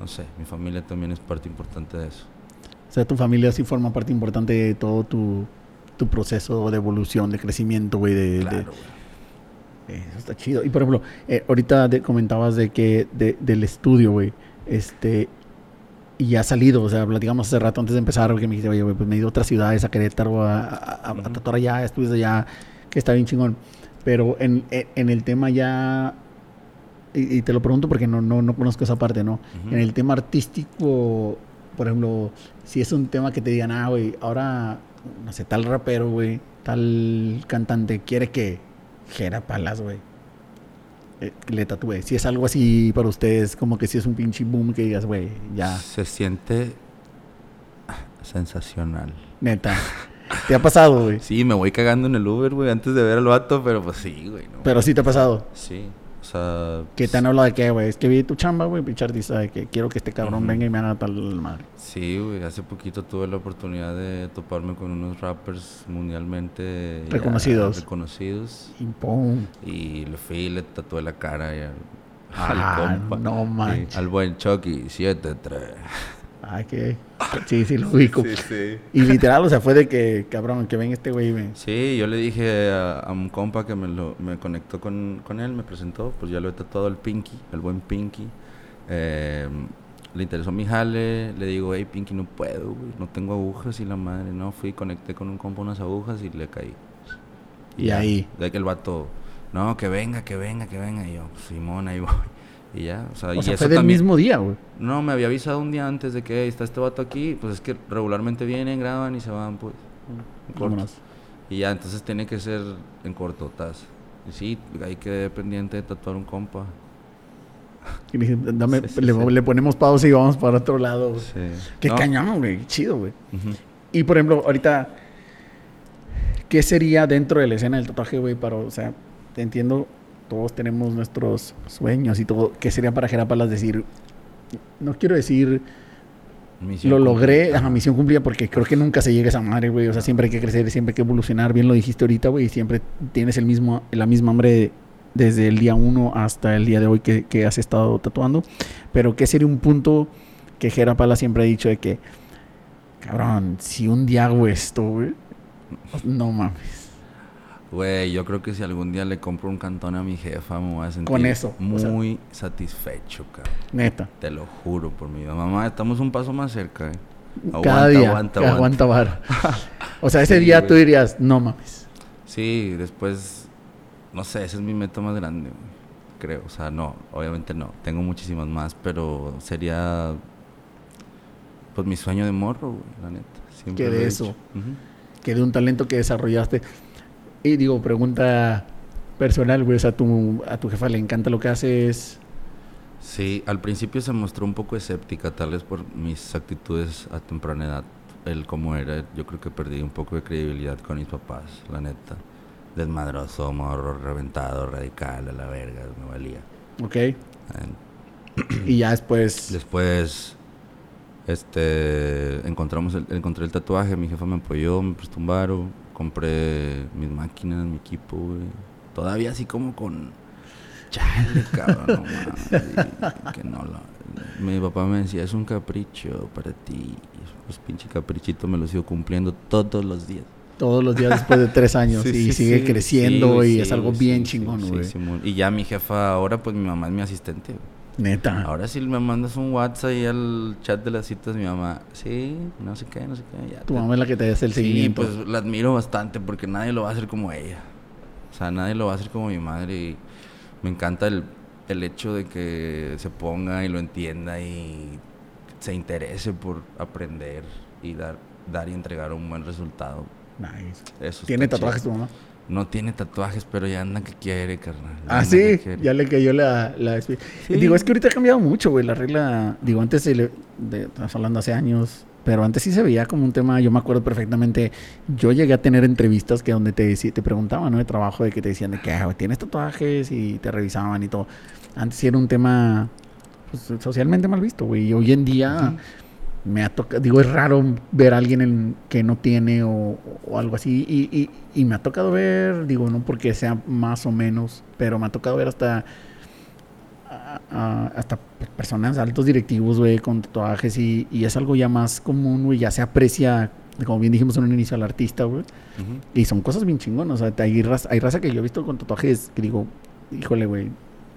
no sé, mi familia también es parte importante de eso. O sea, tu familia sí forma parte importante de todo tu, tu proceso de evolución, de crecimiento, güey. De, de- Claro, güey. Eso está chido. Y por ejemplo, eh, ahorita de- comentabas de que de- del estudio, güey. Este. Y ya ha salido, o sea, platicamos hace rato antes de empezar, que me dijiste, oye, güey, pues me he ido a otras ciudades, a Querétaro, a, a, a- a allá, estudios allá, que está bien chingón. Pero en, en- en el tema ya, y, y te lo pregunto porque no, no, no conozco esa parte, ¿no? Ujú. En el tema artístico, por ejemplo, si es un tema que te digan, ah, güey, ahora, no sé, tal rapero, güey, tal cantante quiere que Jera Palas, güey, eh, le tatúe. Si es algo así para ustedes, como que si es un pinche boom que digas, güey, ya, Se siente sensacional. neta. ¿Te ha pasado, güey? Sí, me voy cagando en el Uber, güey, antes de ver al vato, pero pues sí, güey. no. Pero sí te ha pasado. Sí, sea... Que te han hablado de que, güey, es que vi tu chamba, güey, pinche artista, de que quiero que este cabrón venga y me haga tal madre. Sí, güey, hace poquito tuve la oportunidad de toparme con unos rappers mundialmente ya Reconocidos. reconocidos Y pum. y le fui y le tatué la cara y al, Ah, al compa. no manches. al buen Chucky, 7-3. Ay, que. Sí, sí, lo ubico. sí. Y literal, o sea, fue de que, cabrón, que venga este güey y me. Sí, yo le dije a, a un compa que me, lo, me conectó con, con él, me presentó, pues ya lo he tatuado el Pinky, el buen Pinky. Eh, le interesó mi jale, le digo, hey Pinky, no puedo, güey, no tengo agujas y la madre, no, fui, conecté con un compa unas agujas y le caí. Y ahí. De que el vato, no, que venga, que venga, que venga, y yo, Simón, ahí voy. Y ya, o sea, O y sea, eso fue del también- mismo día, güey. No, me había avisado un día antes de que "Hey, está este vato aquí, pues es que regularmente vienen, graban y se van, pues. Vámonos. Y ya, entonces tiene que ser en corto, tas. Y sí, hay que pendiente de tatuar un compa. Y le dije, dame, Sí, sí, le, sí. le ponemos pausa y vamos para otro lado. Qué No, cañón, güey. qué Chido, güey. Y por ejemplo, ahorita, ¿qué sería dentro de la escena del tatuaje, güey? Para, o sea, te entiendo, todos tenemos nuestros sueños y todo. ¿Qué sería para Jerapalas decir? No quiero decir Misión lo logré, ajá, misión cumplida, porque creo que nunca se llega a esa madre, güey. O sea, siempre hay que crecer, siempre hay que evolucionar. Bien lo dijiste ahorita, güey. y Siempre tienes el mismo, la misma hambre desde el día uno hasta el día de hoy que, que has estado tatuando. Pero ¿qué sería un punto que Jera Pala siempre ha dicho de que, cabrón, si un día hago esto, güey, no mames. Güey, yo creo que si algún día le compro un cantón a mi jefa, me voy a sentir Con eso, o sea. muy satisfecho, cabrón. Neta. Te lo juro por mi vida. Mamá, estamos un paso más cerca, eh. Cada Aguanta, día. aguanta, aguanta. vara. o sea, ese Sí, día tú dirías, no mames. Sí, después, no sé, esa es mi meta más grande, güey, creo. O sea, no, obviamente no. Tengo muchísimas más, pero sería, pues, mi sueño de morro, güey, la neta. Siempre Que de eso. Ujú. que de un talento que desarrollaste. Y digo, pregunta personal, güey, o sea, tu, a tu jefa le encanta lo que haces. Sí, al principio se mostró un poco escéptica, tal vez por mis actitudes a temprana edad. El cómo era, yo creo que perdí un poco de credibilidad con mis papás, la neta. Desmadroso, morro, reventado, radical, a la verga, me valía. ¿Ok? Eh, Y ya después. Después, este, encontramos el, encontré el tatuaje, mi jefa me apoyó, me prestó un varo, compré mis máquinas, mi equipo, güey. Todavía así como con... Chale, cabrón, no que no lo- Mi papá me decía, es un capricho para ti. Pues pinche caprichito me lo sigo cumpliendo todos los días. Todos los días después de tres años Sí, y sí, sigue sí. creciendo y es algo bien chingón, sí, sí, güey. Y ya mi jefa ahora, pues mi mamá es mi asistente. güey. Neta. Ahora si me mandas un WhatsApp ahí al chat de las citas, mi mamá, sí, no sé qué, no sé qué. Ya Tu te- mamá es la que te hace el Sí, seguimiento. pues la admiro bastante porque nadie lo va a hacer como ella. O sea, nadie lo va a hacer como mi madre y me encanta el, el hecho de que se ponga y lo entienda y se interese por aprender y dar, dar y entregar un buen resultado. Nice. Eso ¿Tiene tatuajes chido. tu mamá? No tiene tatuajes, pero ya anda que quiere, carnal. Ya Ah, sí, ya le cayó la... la Sí. Digo, es que ahorita ha cambiado mucho, güey, la regla... Digo, antes, se le, de, estás hablando hace años, pero antes sí se veía como un tema, yo me acuerdo perfectamente, yo llegué a tener entrevistas que donde te, te preguntaban, ¿no? De trabajo, de que te decían de que, ah, ¿tienes tatuajes? Y te revisaban y todo. Antes sí era un tema pues, socialmente mal visto, güey, y hoy en día... Me ha tocado, digo, es raro ver a alguien en- que no tiene o, o algo así. Y, y- y me ha tocado ver, digo, no porque sea más o menos, pero me ha tocado ver hasta a- a- hasta personas, altos directivos, güey, con tatuajes y, y es algo ya más común, güey, ya se aprecia, como bien dijimos en un inicio, al artista, güey. Ujú. Y son cosas bien chingonas, o sea, hay raza, hay raza que yo he visto con tatuajes que digo, híjole, güey,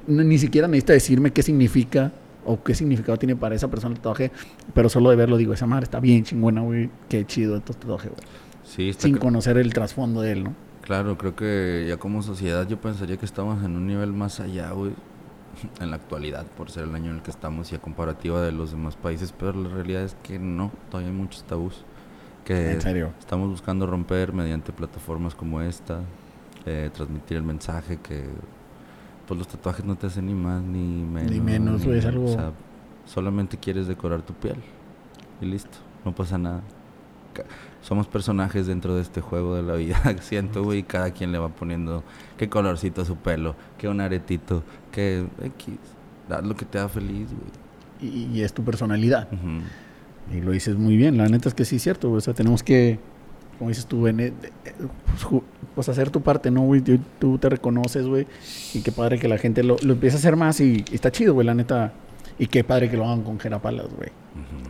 no- ni siquiera necesita decirme qué significa o qué significado tiene para esa persona el tatuaje, pero solo de verlo digo, esa madre está bien chingona, güey, qué chido estos tatuajes, güey. Sí, está Sin conocer el trasfondo de él, ¿no? Claro, creo que ya como sociedad yo pensaría que estamos en un nivel más allá, güey, en la actualidad, por ser el año en el que estamos y a comparativa de los demás países, pero la realidad es que no, todavía hay muchos tabús que En serio. estamos buscando romper mediante plataformas como esta, eh, transmitir el mensaje que pues los tatuajes no te hacen ni más ni menos. menos, güey, es algo- O sea, solamente quieres decorar tu piel y listo, no pasa nada. Somos personajes dentro de este juego de la vida, siento, güey, y cada quien le va poniendo qué colorcito a su pelo, qué un aretito, qué X. Haz lo que te haga feliz, güey. Y, y es tu personalidad. Ujú. Y lo dices muy bien, la neta es que sí es cierto, güey. O sea, tenemos que, como dices tú, en, eh, eh, pues, pues hacer tu parte, ¿no, güey? Tú, tú te reconoces, güey. Y qué padre que la gente lo, lo empiece a hacer más y, y está chido, güey, la neta. Y qué padre que lo hagan con Gerapalas, güey.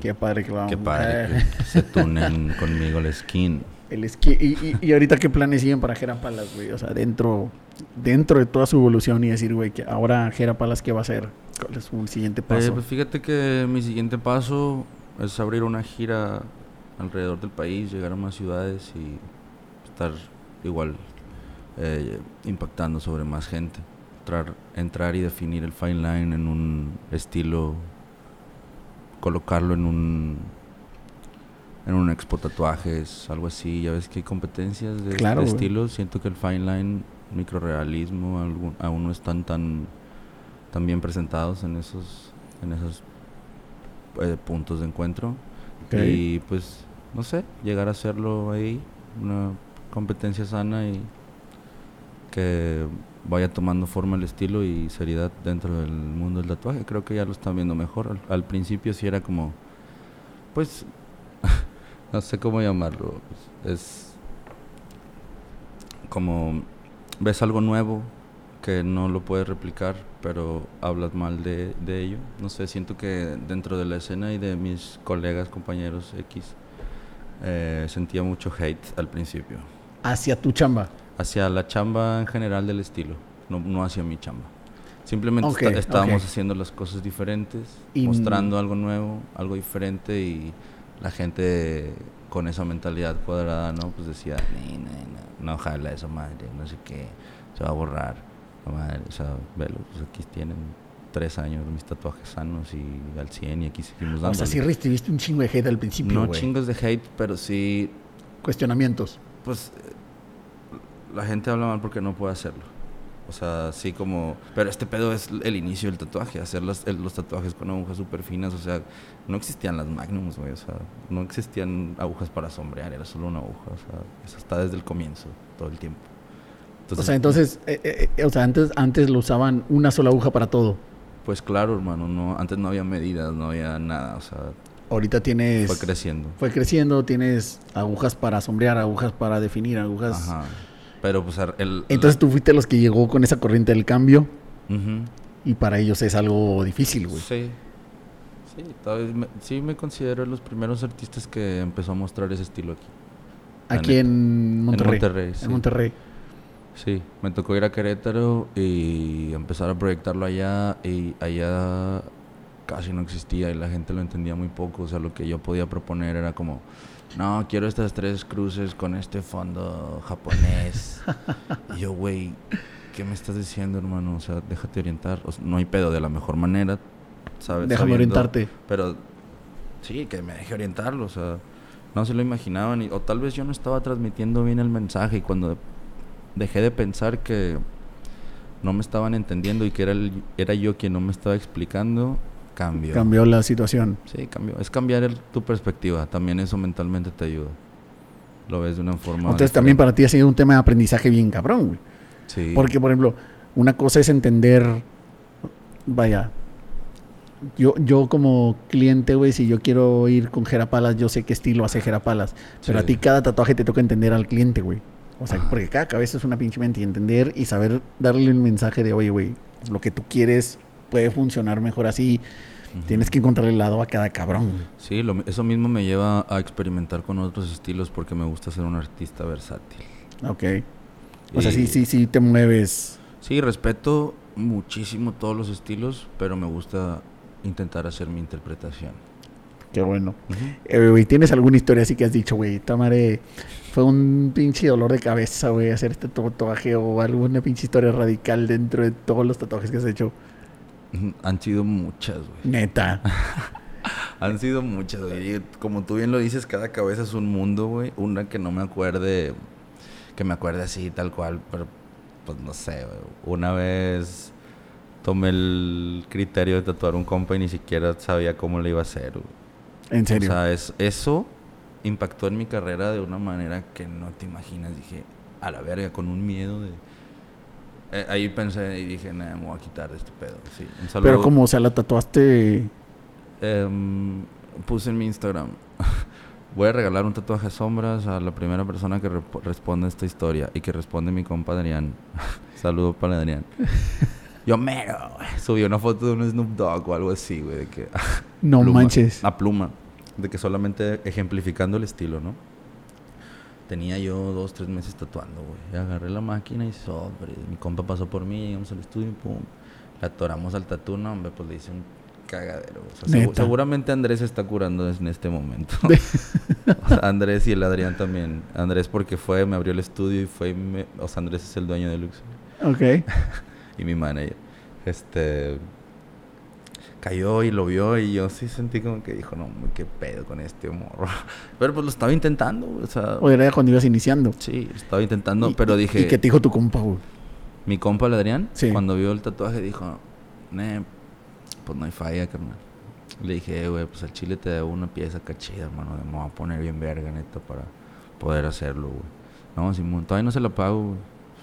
Qué padre que lo hagan Qué padre que se tunen conmigo la skin. El esqui- y, y, y ahorita qué planes siguen para Gerapalas, güey. O sea, dentro, dentro de toda su evolución y decir, güey, que ahora Gerapalas, ¿qué va a hacer? ¿Cuál es su siguiente Eh, paso? pues fíjate que mi siguiente paso es abrir una gira alrededor del país, llegar a más ciudades y estar igual eh, impactando sobre más gente. Entrar, entrar y definir el fine line en un estilo, colocarlo en un en un expo tatuajes, algo así. Ya ves que hay competencias de, Claro, de güey. estilo. Siento que el fine line, microrealismo, algún- aún no están tan, tan bien presentados en esos, en esos eh, puntos de encuentro. Y pues, no sé, llegar a hacerlo ahí, una competencia sana y que vaya tomando forma el estilo y seriedad dentro del mundo del tatuaje. Creo que ya lo están viendo mejor. Al, principio sí era como, pues, no sé cómo llamarlo. Es como, ves algo nuevo que no lo puedes replicar, pero hablas mal de, de ello. No sé, siento que dentro de la escena y de mis colegas, compañeros X, eh, sentía mucho hate al principio. Hacia tu chamba. Hacia la chamba en general del estilo, no, no hacia mi chamba. Simplemente Ok, esta- estábamos ok. haciendo las cosas diferentes, Y- mostrando algo nuevo, algo diferente y la gente con esa mentalidad cuadrada, ¿no? Pues decía, "Ni, ni, no, no jala esa madre, no sé qué, se va a borrar. La madre, o sea, velo, pues aquí tienen tres años mis tatuajes sanos y al 100 y aquí seguimos dando. O sea, sí recibiste un chingo de hate al principio, no chingos de hate, pero sí Cuestionamientos. pues eh, la gente habla mal porque no puede hacerlo. O sea, así como... Pero este pedo es el inicio del tatuaje, hacer las- el- los tatuajes con agujas súper finas. O sea, no existían las magnums, güey. O sea, no existían agujas para sombrear, era solo una aguja. O sea, eso está desde el comienzo, todo el tiempo. o sea, entonces, eh, eh, o sea, antes, antes lo usaban una sola aguja para todo. Pues claro, hermano, no, antes no había medidas, no había nada. O sea, Ahorita tienes... Fue creciendo. Fue creciendo, tienes agujas para sombrear, agujas para definir, agujas... Ajá. Pero pues el... Entonces tú fuiste los que llegó con esa corriente del cambio Ujú. y para ellos es algo difícil, güey. Sí. Sí, tal vez me, sí me considero los primeros artistas que empezó a mostrar ese estilo aquí. Aquí en Monterrey. Monterrey, sí. En Monterrey. Sí, me tocó ir a Querétaro y empezar a proyectarlo allá y allá casi no existía y la gente lo entendía muy poco. O sea, lo que yo podía proponer era como, no, quiero estas tres cruces con este fondo japonés. y yo, güey, ¿qué me estás diciendo, hermano? O sea, déjate orientar. O sea, no hay pedo de la mejor manera, ¿sabes? Déjame Sabiendo- orientarte. Pero sí, que me deje orientarlo, o sea, no se lo imaginaban. y- o tal vez yo no estaba transmitiendo bien el mensaje y cuando dejé de pensar que no me estaban entendiendo y que era, el- era yo quien no me estaba explicando, cambió. Cambió la situación. Sí, cambió. Es cambiar el- tu perspectiva. También eso mentalmente te ayuda. Lo ves de una forma. Entonces también para ti ha sido un tema de aprendizaje bien cabrón, güey. Sí. Porque, por ejemplo, una cosa es entender, vaya, yo, yo como cliente, güey, si yo quiero ir con Jerapalas, yo sé qué estilo hace Jerapalas. Pero Sí. a ti cada tatuaje te toca entender al cliente, güey. O sea, Ajá. porque cada cabeza es una pinche mente y entender y saber darle un mensaje de, oye, güey, lo que tú quieres puede funcionar mejor así. Tienes que encontrar el lado a cada cabrón. Sí, lo eso mismo me lleva a experimentar con otros estilos porque me gusta ser un artista versátil. Ok. O sea, sí, sí, sí te mueves. Sí, respeto muchísimo todos los estilos, pero me gusta intentar hacer mi interpretación. Qué bueno. Eh, güey, ¿tienes alguna historia así que has dicho, güey, esta madre fue un pinche dolor de cabeza, güey, hacer este tatuaje o alguna pinche historia radical dentro de todos los tatuajes que has hecho? Han sido muchas, güey. Neta. Han sido muchas, güey. Como tú bien lo dices, cada cabeza es un mundo, güey. Una que no me acuerde, que me acuerde así, tal cual, pero pues no sé, güey. Una vez tomé el criterio de tatuar un compa y ni siquiera sabía cómo le iba a hacer, güey. En serio. O sea, es- eso impactó en mi carrera de una manera que no te imaginas. Dije, a la verga, con un miedo de... Eh, ahí pensé y dije, nah, me voy a quitar de este pedo. Sí, un saludo. Pero como, o sea, la tatuaste... Em, puse en mi Instagram. Voy a regalar un tatuaje de sombras a la primera persona que responda esta historia y que responde mi compa Adrián. Saludo para Adrián. Yo mero. Subí una foto de un Snoop Dogg o algo así, güey. De que, No pluma, manches. A pluma. De que solamente ejemplificando el estilo, ¿no? Tenía yo dos, tres meses tatuando, güey. Agarré la máquina y sobre. Mi compa pasó por mí, llegamos al estudio y pum. Le atoramos al tatu, no, hombre, pues le hice un cagadero. O sea, seguramente Andrés está curando en este momento. O sea, Andrés y el Adrián también. Andrés porque fue, me abrió el estudio y fue, y me- o sea, Andrés es el dueño de Luxury Ok. y mi manager. Este cayó y lo vio y yo sí sentí como que dijo, no, qué pedo con este morro. Pero pues lo estaba intentando, o sea, O era cuando ibas iniciando. sí, estaba intentando, Y- pero dije, ¿Y qué te dijo tu compa, güey? mi compa el Adrián, Sí. cuando vio el tatuaje dijo, "Ne, pues no hay falla, carnal. Le dije, "Eh, güey, pues al chile te debo una pieza cachida, hermano, me voy a poner bien verga, neta, para poder hacerlo, güey. No, Simón, todavía no se la pago, güey,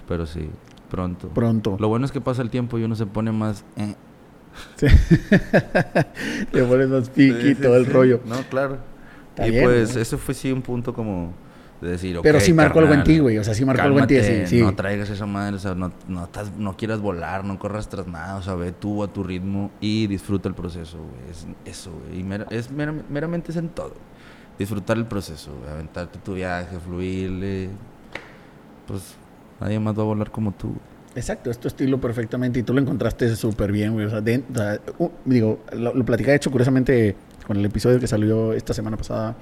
pero sí, pronto. Pronto. Lo bueno es que pasa el tiempo y uno se pone más... eh, Sí. Te pones más piqui sí, todo el rollo. No, claro. Está y bien, pues ¿no? ese fue sí un punto como de decir, Pero ok, sí marcó algo en ti, güey. O sea, sí marcó algo en ti. Sí. No traigas esa madre, o sea, no, no, estás- no quieras volar, no corras tras nada, o sea, ve tú a tu ritmo y disfruta el proceso, güey. Es eso, güey. Y mera- es mera- meramente es en todo. Disfrutar el proceso, güey. Aventarte tu viaje, fluirle. Pues nadie más va a volar como tú. Exacto, es tu estilo perfectamente y tú lo encontraste súper bien, güey. O sea, digo, lo, lo de hecho, curiosamente, con el episodio que salió esta semana pasada,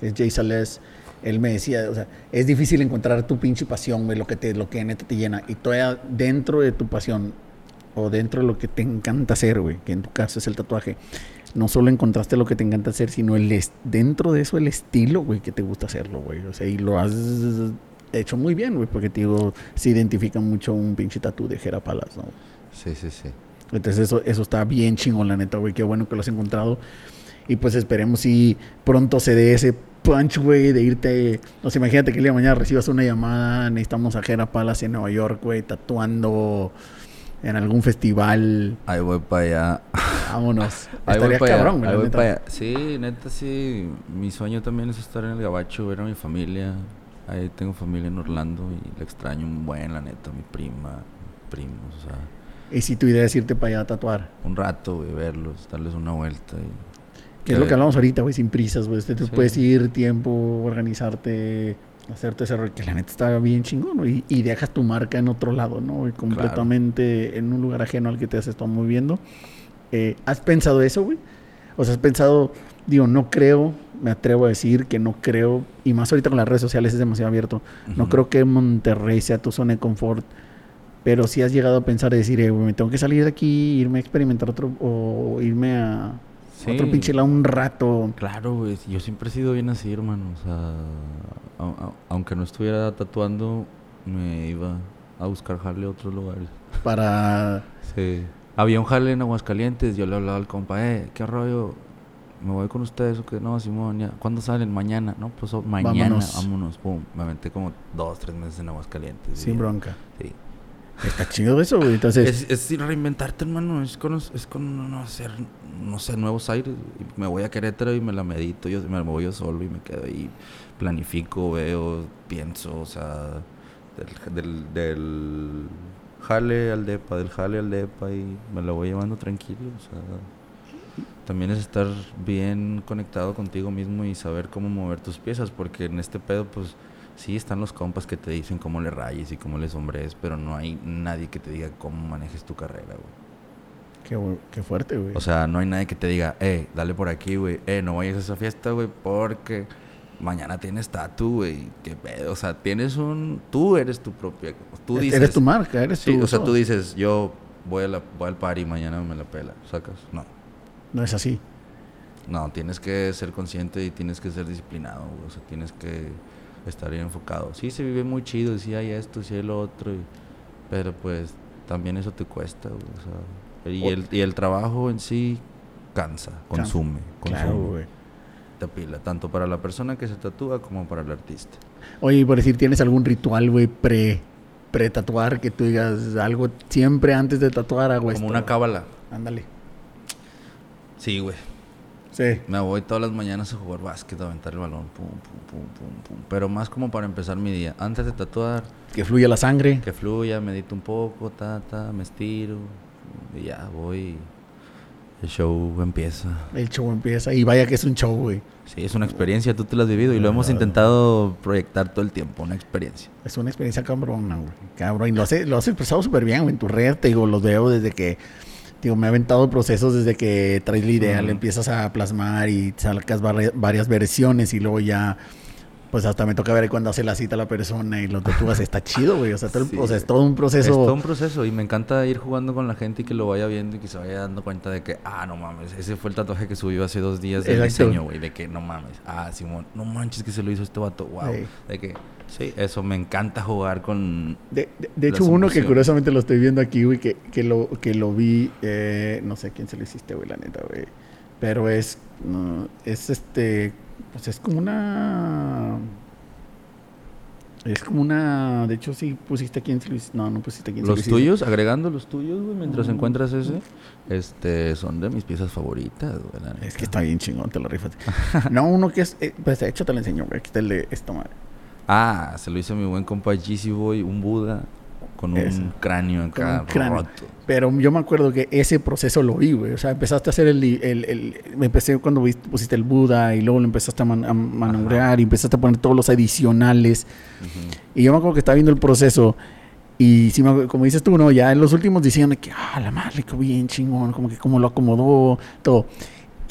que es Jay Sales. Él me decía, o sea, es difícil encontrar tu pinche pasión, güey, lo que, te, lo que neta te llena. Y todavía dentro de tu pasión o dentro de lo que te encanta hacer, güey, que en tu caso es el tatuaje, no solo encontraste lo que te encanta hacer, sino el dentro de eso el estilo, güey, que te gusta hacerlo, güey. O sea, y lo has hecho muy bien, güey, porque te digo, se identifica mucho un pinche tatu de Jera Palas, ¿no? Sí, sí, sí. Entonces eso, eso está bien chingón, la neta, güey. Qué bueno que lo has encontrado. Y pues esperemos si pronto se dé ese punch, güey, de irte... O sea, imagínate que el día de mañana recibas una llamada, necesitamos a Jera Palas en Nueva York, güey, tatuando en algún festival. Ahí voy para allá. Vámonos. Ahí voy para allá, cabrón, güey, ahí voy neta. para allá. Sí, neta, sí. Mi sueño también es estar en el Gabacho, ver a mi familia. Ahí tengo familia en Orlando y le extraño un buen, la neta, mi prima, primos, o sea, Y si tu idea es irte para allá a tatuar. un rato, güey, verlos, darles una vuelta. Y... Que es lo Que- hablamos ahorita, güey, sin prisas, güey. Tú Sí. puedes ir, tiempo, organizarte, hacerte ese rol, que la neta está bien chingón, güey. Y dejas tu marca en otro lado, ¿no? güey? completamente en un lugar ajeno al que te has estado moviendo. Eh, ¿Has pensado eso, güey? O sea, has pensado, digo, no creo, me atrevo a decir que no creo, y más ahorita con las redes sociales es demasiado abierto. No creo que Monterrey sea tu zona de confort. Pero si has llegado a pensar de decir, eh, me tengo que salir de aquí, irme a experimentar otro, o irme a Sí. otro pinche lado un rato. Claro, güey. Yo siempre he sido bien así, hermano. O sea, a- a- aunque no estuviera tatuando, me iba a buscar jale a otros lugares. para Sí. Había un jale en Aguascalientes, yo le hablaba al compa, eh, ¿qué rollo? ¿Me voy con ustedes o qué? No, Simón, ya. ¿Cuándo salen? Mañana. No, pues oh, mañana, Vámonos. vámonos. Pum. Me aventé como dos, tres meses en Aguascalientes. sin y- bronca. Sí. Está chido eso, güey. Entonces, Es, es reinventarte, hermano. Es con, es con no, hacer, no sé, nuevos aires. Me voy a Querétaro y me la medito. Yo me voy yo solo y me quedo ahí. Planifico, veo, pienso, o sea, del, del, del jale al depa, del jale al depa y me la voy llevando tranquilo. O sea, también es estar bien conectado contigo mismo y saber cómo mover tus piezas, porque en este pedo, pues sí están los compas que te dicen cómo le rayes y cómo le sombrees, pero no hay nadie que te diga cómo manejes tu carrera, güey. qué, qué fuerte, güey. O sea, no hay nadie que te diga, eh, dale por aquí, güey, eh, no vayas a esa fiesta, güey, porque mañana tienes tatu, güey, qué pedo, o sea, tienes un, tú eres tu propia, tú eres dices, tu marca, eres sí, tu. o sea, tú dices, yo voy, a la, voy al party, mañana me la pela, sacas, no. No es así. No, tienes que ser consciente y tienes que ser disciplinado, güey. O sea, tienes que estar bien enfocado. Sí, se vive muy chido, sí hay esto, sí hay lo otro, y- pero pues también eso te cuesta, güey. O sea, y, el, y el trabajo en sí cansa, consume, consume. Claro, güey. Te pila, tanto para la persona que se tatúa como para el artista. Oye, y por decir, ¿tienes algún ritual, güey, pre, pre tatuar que tú digas algo siempre antes de tatuar esto? Como una cábala. Ándale. Sí, güey. Sí. Me voy todas las mañanas a jugar básquet, a aventar el balón, pum, pum, pum, pum, pum. Pero más como para empezar mi día. Antes de tatuar, Que fluya la sangre. que fluya, medito un poco, ta, ta, me estiro y ya voy. El show empieza. El show empieza. Y vaya que es un show, güey. Sí, es una experiencia, tú te lo has vivido y lo hemos intentado proyectar todo el tiempo, una experiencia. Es una experiencia cabrona, güey. Cabrón. Y lo has, lo has expresado súper bien, güey. En tu red, te digo, los veo desde que. Digo, me ha aventado procesos desde que traes la idea, le empiezas a plasmar y sacas vari- varias versiones y luego ya. Pues hasta me toca ver cuando hace la cita la persona y lo tatúas. Está chido, güey. O sea, Sí. o sea, es todo un proceso. Es todo un proceso y me encanta ir jugando con la gente y que lo vaya viendo y que se vaya dando cuenta de que, ah, no mames, ese fue el tatuaje que subió hace dos días del Exacto. diseño, güey. De que, no mames, ah, Simón, no manches que se lo hizo este vato, wow. Sí. De que, sí, eso, me encanta jugar con... De, de- de hecho, uno que curiosamente lo estoy viendo aquí, güey, que, que, lo, que lo vi, eh, no sé a quién se lo hiciste, güey, la neta, güey. Pero es, no, es este, pues es como una... Es como una... De hecho, sí pusiste a se lo hiciste. No, no pusiste a se lo Los tuyos, agregando los tuyos, güey, mientras Mm. encuentras ese, este, son de mis piezas favoritas, güey. la Es que está bien chingón, te lo rifas. no, uno que es... eh, pues de hecho te lo enseño, güey. Aquí está el de esta madre. Ah, se lo hizo mi buen compa Jeezy Boy, un Buda con un Eso. cráneo acá un cráneo. roto. Pero yo me acuerdo que ese proceso lo vi, güey. O sea, empezaste a hacer el... el, el- me empecé cuando pusiste el Buda y luego lo empezaste a, man- a y empezaste a poner todos los adicionales. Y yo me acuerdo que estaba viendo el proceso y sí me como dices tú, ¿no? Ya en los últimos diciendo que, ah, la madre, qué bien chingón, como que cómo lo acomodó, todo.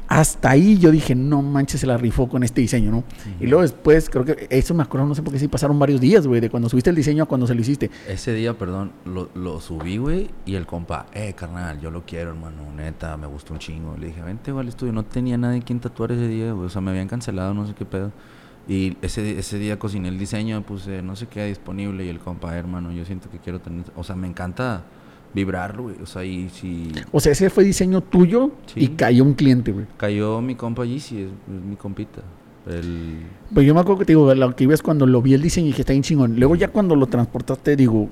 Hasta ahí yo dije, no manches, se la rifó con este diseño, ¿no? Y luego después, creo que eso me acuerdo, no sé por qué sí pasaron varios días, güey, de cuando subiste el diseño a cuando se lo hiciste. Ese día, perdón, lo, lo subí, güey, y el compa, eh, carnal, yo lo quiero, hermano, neta, me gustó un chingo. Le dije, vente, güey, al estudio. No tenía nadie quien tatuar ese día, güey, o sea, me habían cancelado, no sé qué pedo. Y ese, ese día cociné el diseño, puse, no sé qué disponible, y el compa, hermano, yo siento que quiero tener, o sea, me encanta vibrarlo, güey, o sea, y si O sea, ese fue diseño tuyo Sí. y cayó un cliente, güey. cayó mi compa Yeezy, es, es mi compita. El... Pues yo me acuerdo que te digo, lo que ibas cuando lo vi el diseño y que está bien chingón. Luego ya cuando lo transportaste, digo,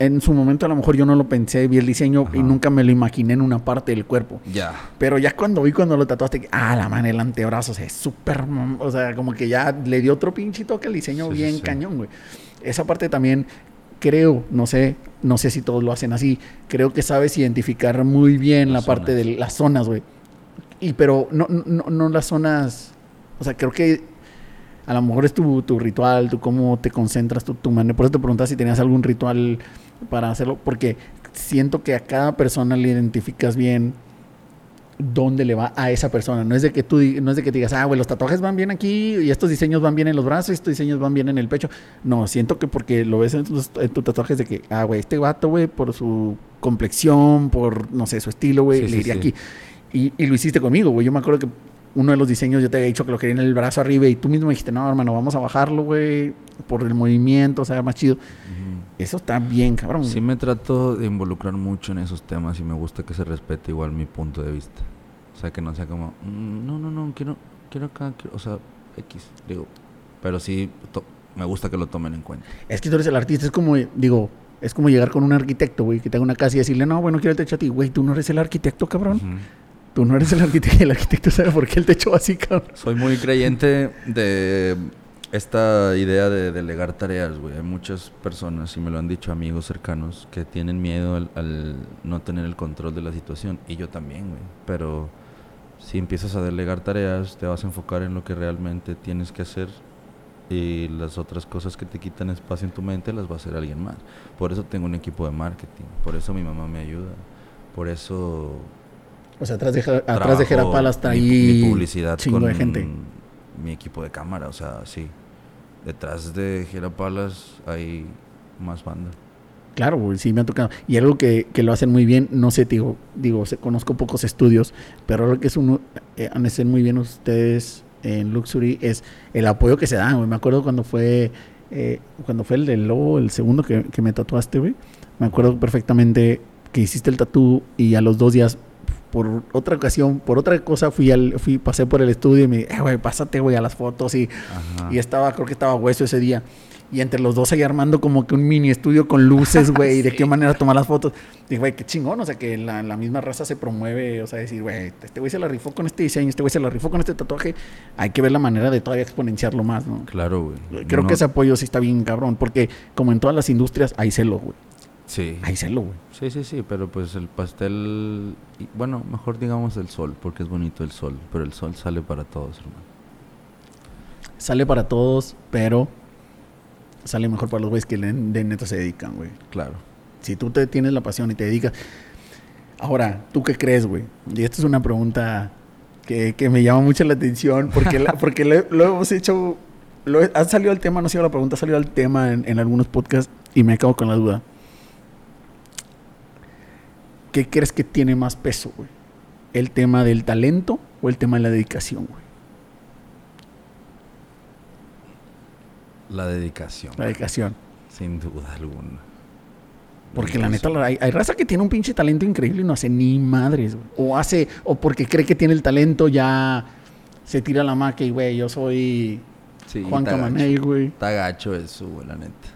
en su momento a lo mejor yo no lo pensé, vi el diseño y nunca me lo imaginé en una parte del cuerpo. Ya. Pero ya cuando vi cuando lo tatuaste, que, ah, la mano, el antebrazo, o sea, es súper, o sea, como que ya le dio otro pinche toque al diseño sí, bien sí. cañón, güey. Esa parte también creo, no sé, no sé si todos lo hacen así, creo que sabes identificar muy bien Las la parte de las zonas, güey. Y pero no, no, no las zonas, o sea, creo que a lo mejor es tu, tu ritual, tú cómo te concentras, tu, tu manera. Por eso te preguntaba si tenías algún ritual para hacerlo, porque siento que a cada persona le identificas bien dónde le va a esa persona. No es de que tú no es de que te digas, ah, güey, los tatuajes van bien aquí y estos diseños van bien en los brazos y estos diseños van bien en el pecho. No, siento que porque lo ves en tus, en tus tatuajes de que, ah, güey, este vato, güey, por su complexión, por, no sé, su estilo, güey, Sí, le sí, iría sí. aquí. Y, y lo hiciste conmigo, güey. Yo me acuerdo que uno de los diseños yo te había dicho que lo quería en el brazo arriba y tú mismo me dijiste, no, hermano, vamos a bajarlo, güey, por el movimiento, o sea, más chido. Eso está bien, cabrón. Sí me trato de involucrar mucho en esos temas y me gusta que se respete igual mi punto de vista. O sea, que no sea como, "Mm, no, no, no, quiero, quiero acá, quiero-", o sea, X, digo. Pero sí, to- me gusta que lo tomen en cuenta. Es que tú eres el artista, es como, digo, es como llegar con un arquitecto, güey, que te haga una casa y decirle, no, bueno, quiero el techo a ti. Güey, tú no eres el arquitecto, cabrón. Ujú. Tú no eres el arquitecto. El arquitecto sabe por qué el techo va así, cabrón. Soy muy creyente de esta idea de delegar tareas, güey. Hay muchas personas, y me lo han dicho amigos cercanos, que tienen miedo al, al no tener el control de la situación. Y yo también, güey. Pero si empiezas a delegar tareas, te vas a enfocar en lo que realmente tienes que hacer. Y las otras cosas que te quitan espacio en tu mente las va a hacer alguien más. Por eso tengo un equipo de marketing. Por eso mi mamá me ayuda. Por eso O sea, atrás de, atrás de Jerapala está mi- ahí mi publicidad chingo con de gente. mi equipo de cámara, o sea, sí. Detrás de Girapalas hay más banda. Claro, güey, sí me ha tocado. Y algo que, que lo hacen muy bien, no sé, digo, digo, se- conozco pocos estudios, pero algo que es uno, eh, han de hacer muy bien ustedes en Luxury es el apoyo que se dan, güey. Me acuerdo cuando fue, eh, cuando fue el del lobo, el segundo que, que me tatuaste, güey. Me acuerdo perfectamente que hiciste el tatú y a los dos días, por otra ocasión, por otra cosa, fui al, fui, pasé por el estudio y me dije, eh, güey, pásate, güey, a las fotos y y estaba, creo que estaba hueso ese día. Y entre los dos ahí armando como que un mini estudio con luces, güey, y de qué manera tomar las fotos. Dije, güey, qué chingón, o sea, que la, la misma raza se promueve, o sea, decir, güey, este güey se la rifó con este diseño, este güey se la rifó con este tatuaje. Hay que ver la manera de todavía exponenciarlo más, ¿no? Claro, güey. Creo No- que ese apoyo sí está bien cabrón, porque como en todas las industrias, hay celo, güey. Sí. Hay celo, güey. Sí, sí, sí, pero pues el pastel... y- Bueno, mejor digamos el sol, porque es bonito el sol. Pero el sol sale para todos, hermano. Sale para todos, pero sale mejor para los güeyes que le- de neta se dedican, güey. Claro. Si tú te tienes la pasión y te dedicas. Ahora, ¿tú qué crees, güey? Y esta es una pregunta que, que me llama mucho la atención porque, la- porque lo, lo hemos hecho. Lo, ha salido el tema, no ha sido la pregunta, ha salido el tema en, en algunos podcasts y me acabo con la duda. ¿Qué crees que tiene más peso, güey? ¿El tema del talento o el tema de la dedicación, güey? La dedicación. La dedicación. Sin duda alguna. Porque la neta, hay, hay raza que tiene un pinche talento increíble y no hace ni madres, güey. O hace, o porque cree que tiene el talento, ya se tira la maca y, güey, yo soy Sí, Juan Camaney, güey. Está gacho eso, güey, la neta.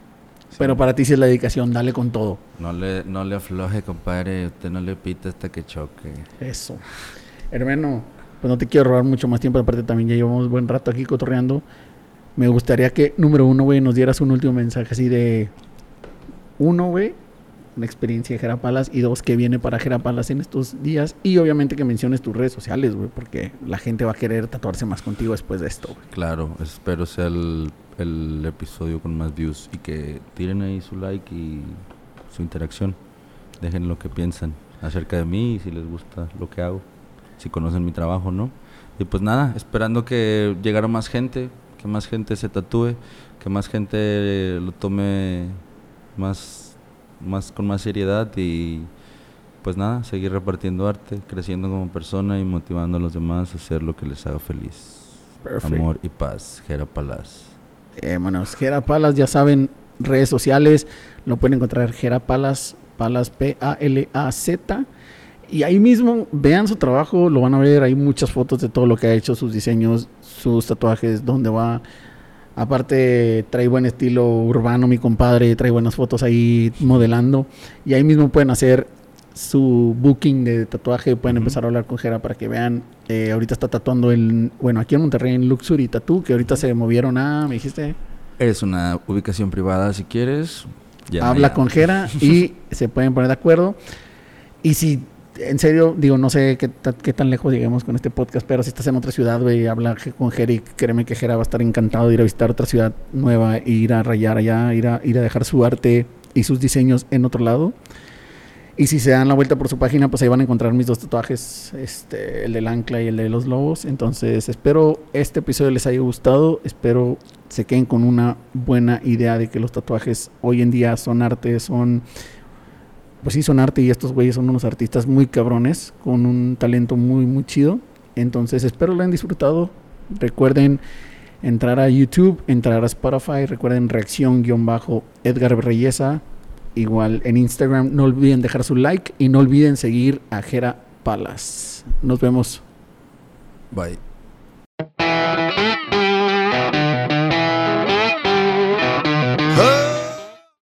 Sí. Pero para ti sí es la dedicación, dale con todo. No le, no le afloje, compadre. Usted no le pita hasta que choque. Eso. Hermano, pues no te quiero robar mucho más tiempo, aparte también ya llevamos buen rato aquí cotorreando. Me gustaría que, número uno, güey, nos dieras un último mensaje así de... Uno, güey, una experiencia de Jerapalas y dos, que viene para Jerapalas en estos días. Y obviamente que menciones tus redes sociales, güey, porque la gente va a querer tatuarse más contigo después de esto, güey. Claro, espero sea el, el episodio con más views y que tiren ahí su like y su interacción. Dejen lo que piensan acerca de mí y si les gusta lo que hago, si conocen mi trabajo, ¿no? Y pues nada, esperando que llegara más gente, que más gente se tatúe, que más gente lo tome más, más con más seriedad y pues nada, seguir repartiendo arte, creciendo como persona y motivando a los demás a hacer lo que les haga feliz. Amor y paz, Jera Palaz. Eh, bueno, Gera Palas, ya saben, redes sociales, lo pueden encontrar Gera Palas, Palas P-A-L-A-Z. Y ahí mismo, vean su trabajo, lo van a ver, hay muchas fotos de todo lo que ha hecho, sus diseños, sus tatuajes, dónde va. Aparte, trae buen estilo urbano, mi compadre, trae buenas fotos ahí modelando. Y ahí mismo pueden hacer su booking de tatuaje, pueden empezar a hablar con Jera para que vean. Eh, ahorita está tatuando en, bueno, aquí en Monterrey, en Luxury Tattoo, que ahorita se movieron a, me dijiste. Es una ubicación privada si quieres. Habla con Jera y se pueden poner de acuerdo. Y si en serio, digo, no sé qué, tan lejos lleguemos con este podcast, pero si estás en otra ciudad, güey, habla con Jera créeme que Jera va a estar encantado de ir a visitar otra ciudad nueva, e ir a rayar allá, ir a, ir a dejar su arte y sus diseños en otro lado. Y si se dan la vuelta por su página, pues ahí van a encontrar mis dos tatuajes, este, el del ancla y el de los lobos. Entonces, espero este episodio les haya gustado. Espero se queden con una buena idea de que los tatuajes hoy en día son arte, son pues sí son arte y estos güeyes son unos artistas muy cabrones, con un talento muy, muy chido. Entonces espero lo hayan disfrutado. Recuerden entrar a YouTube, entrar a Spotify, recuerden reacción-edgar Reyesa, igual en Instagram. No olviden dejar su like y no olviden seguir a Jera Palas. Nos vemos. Bye.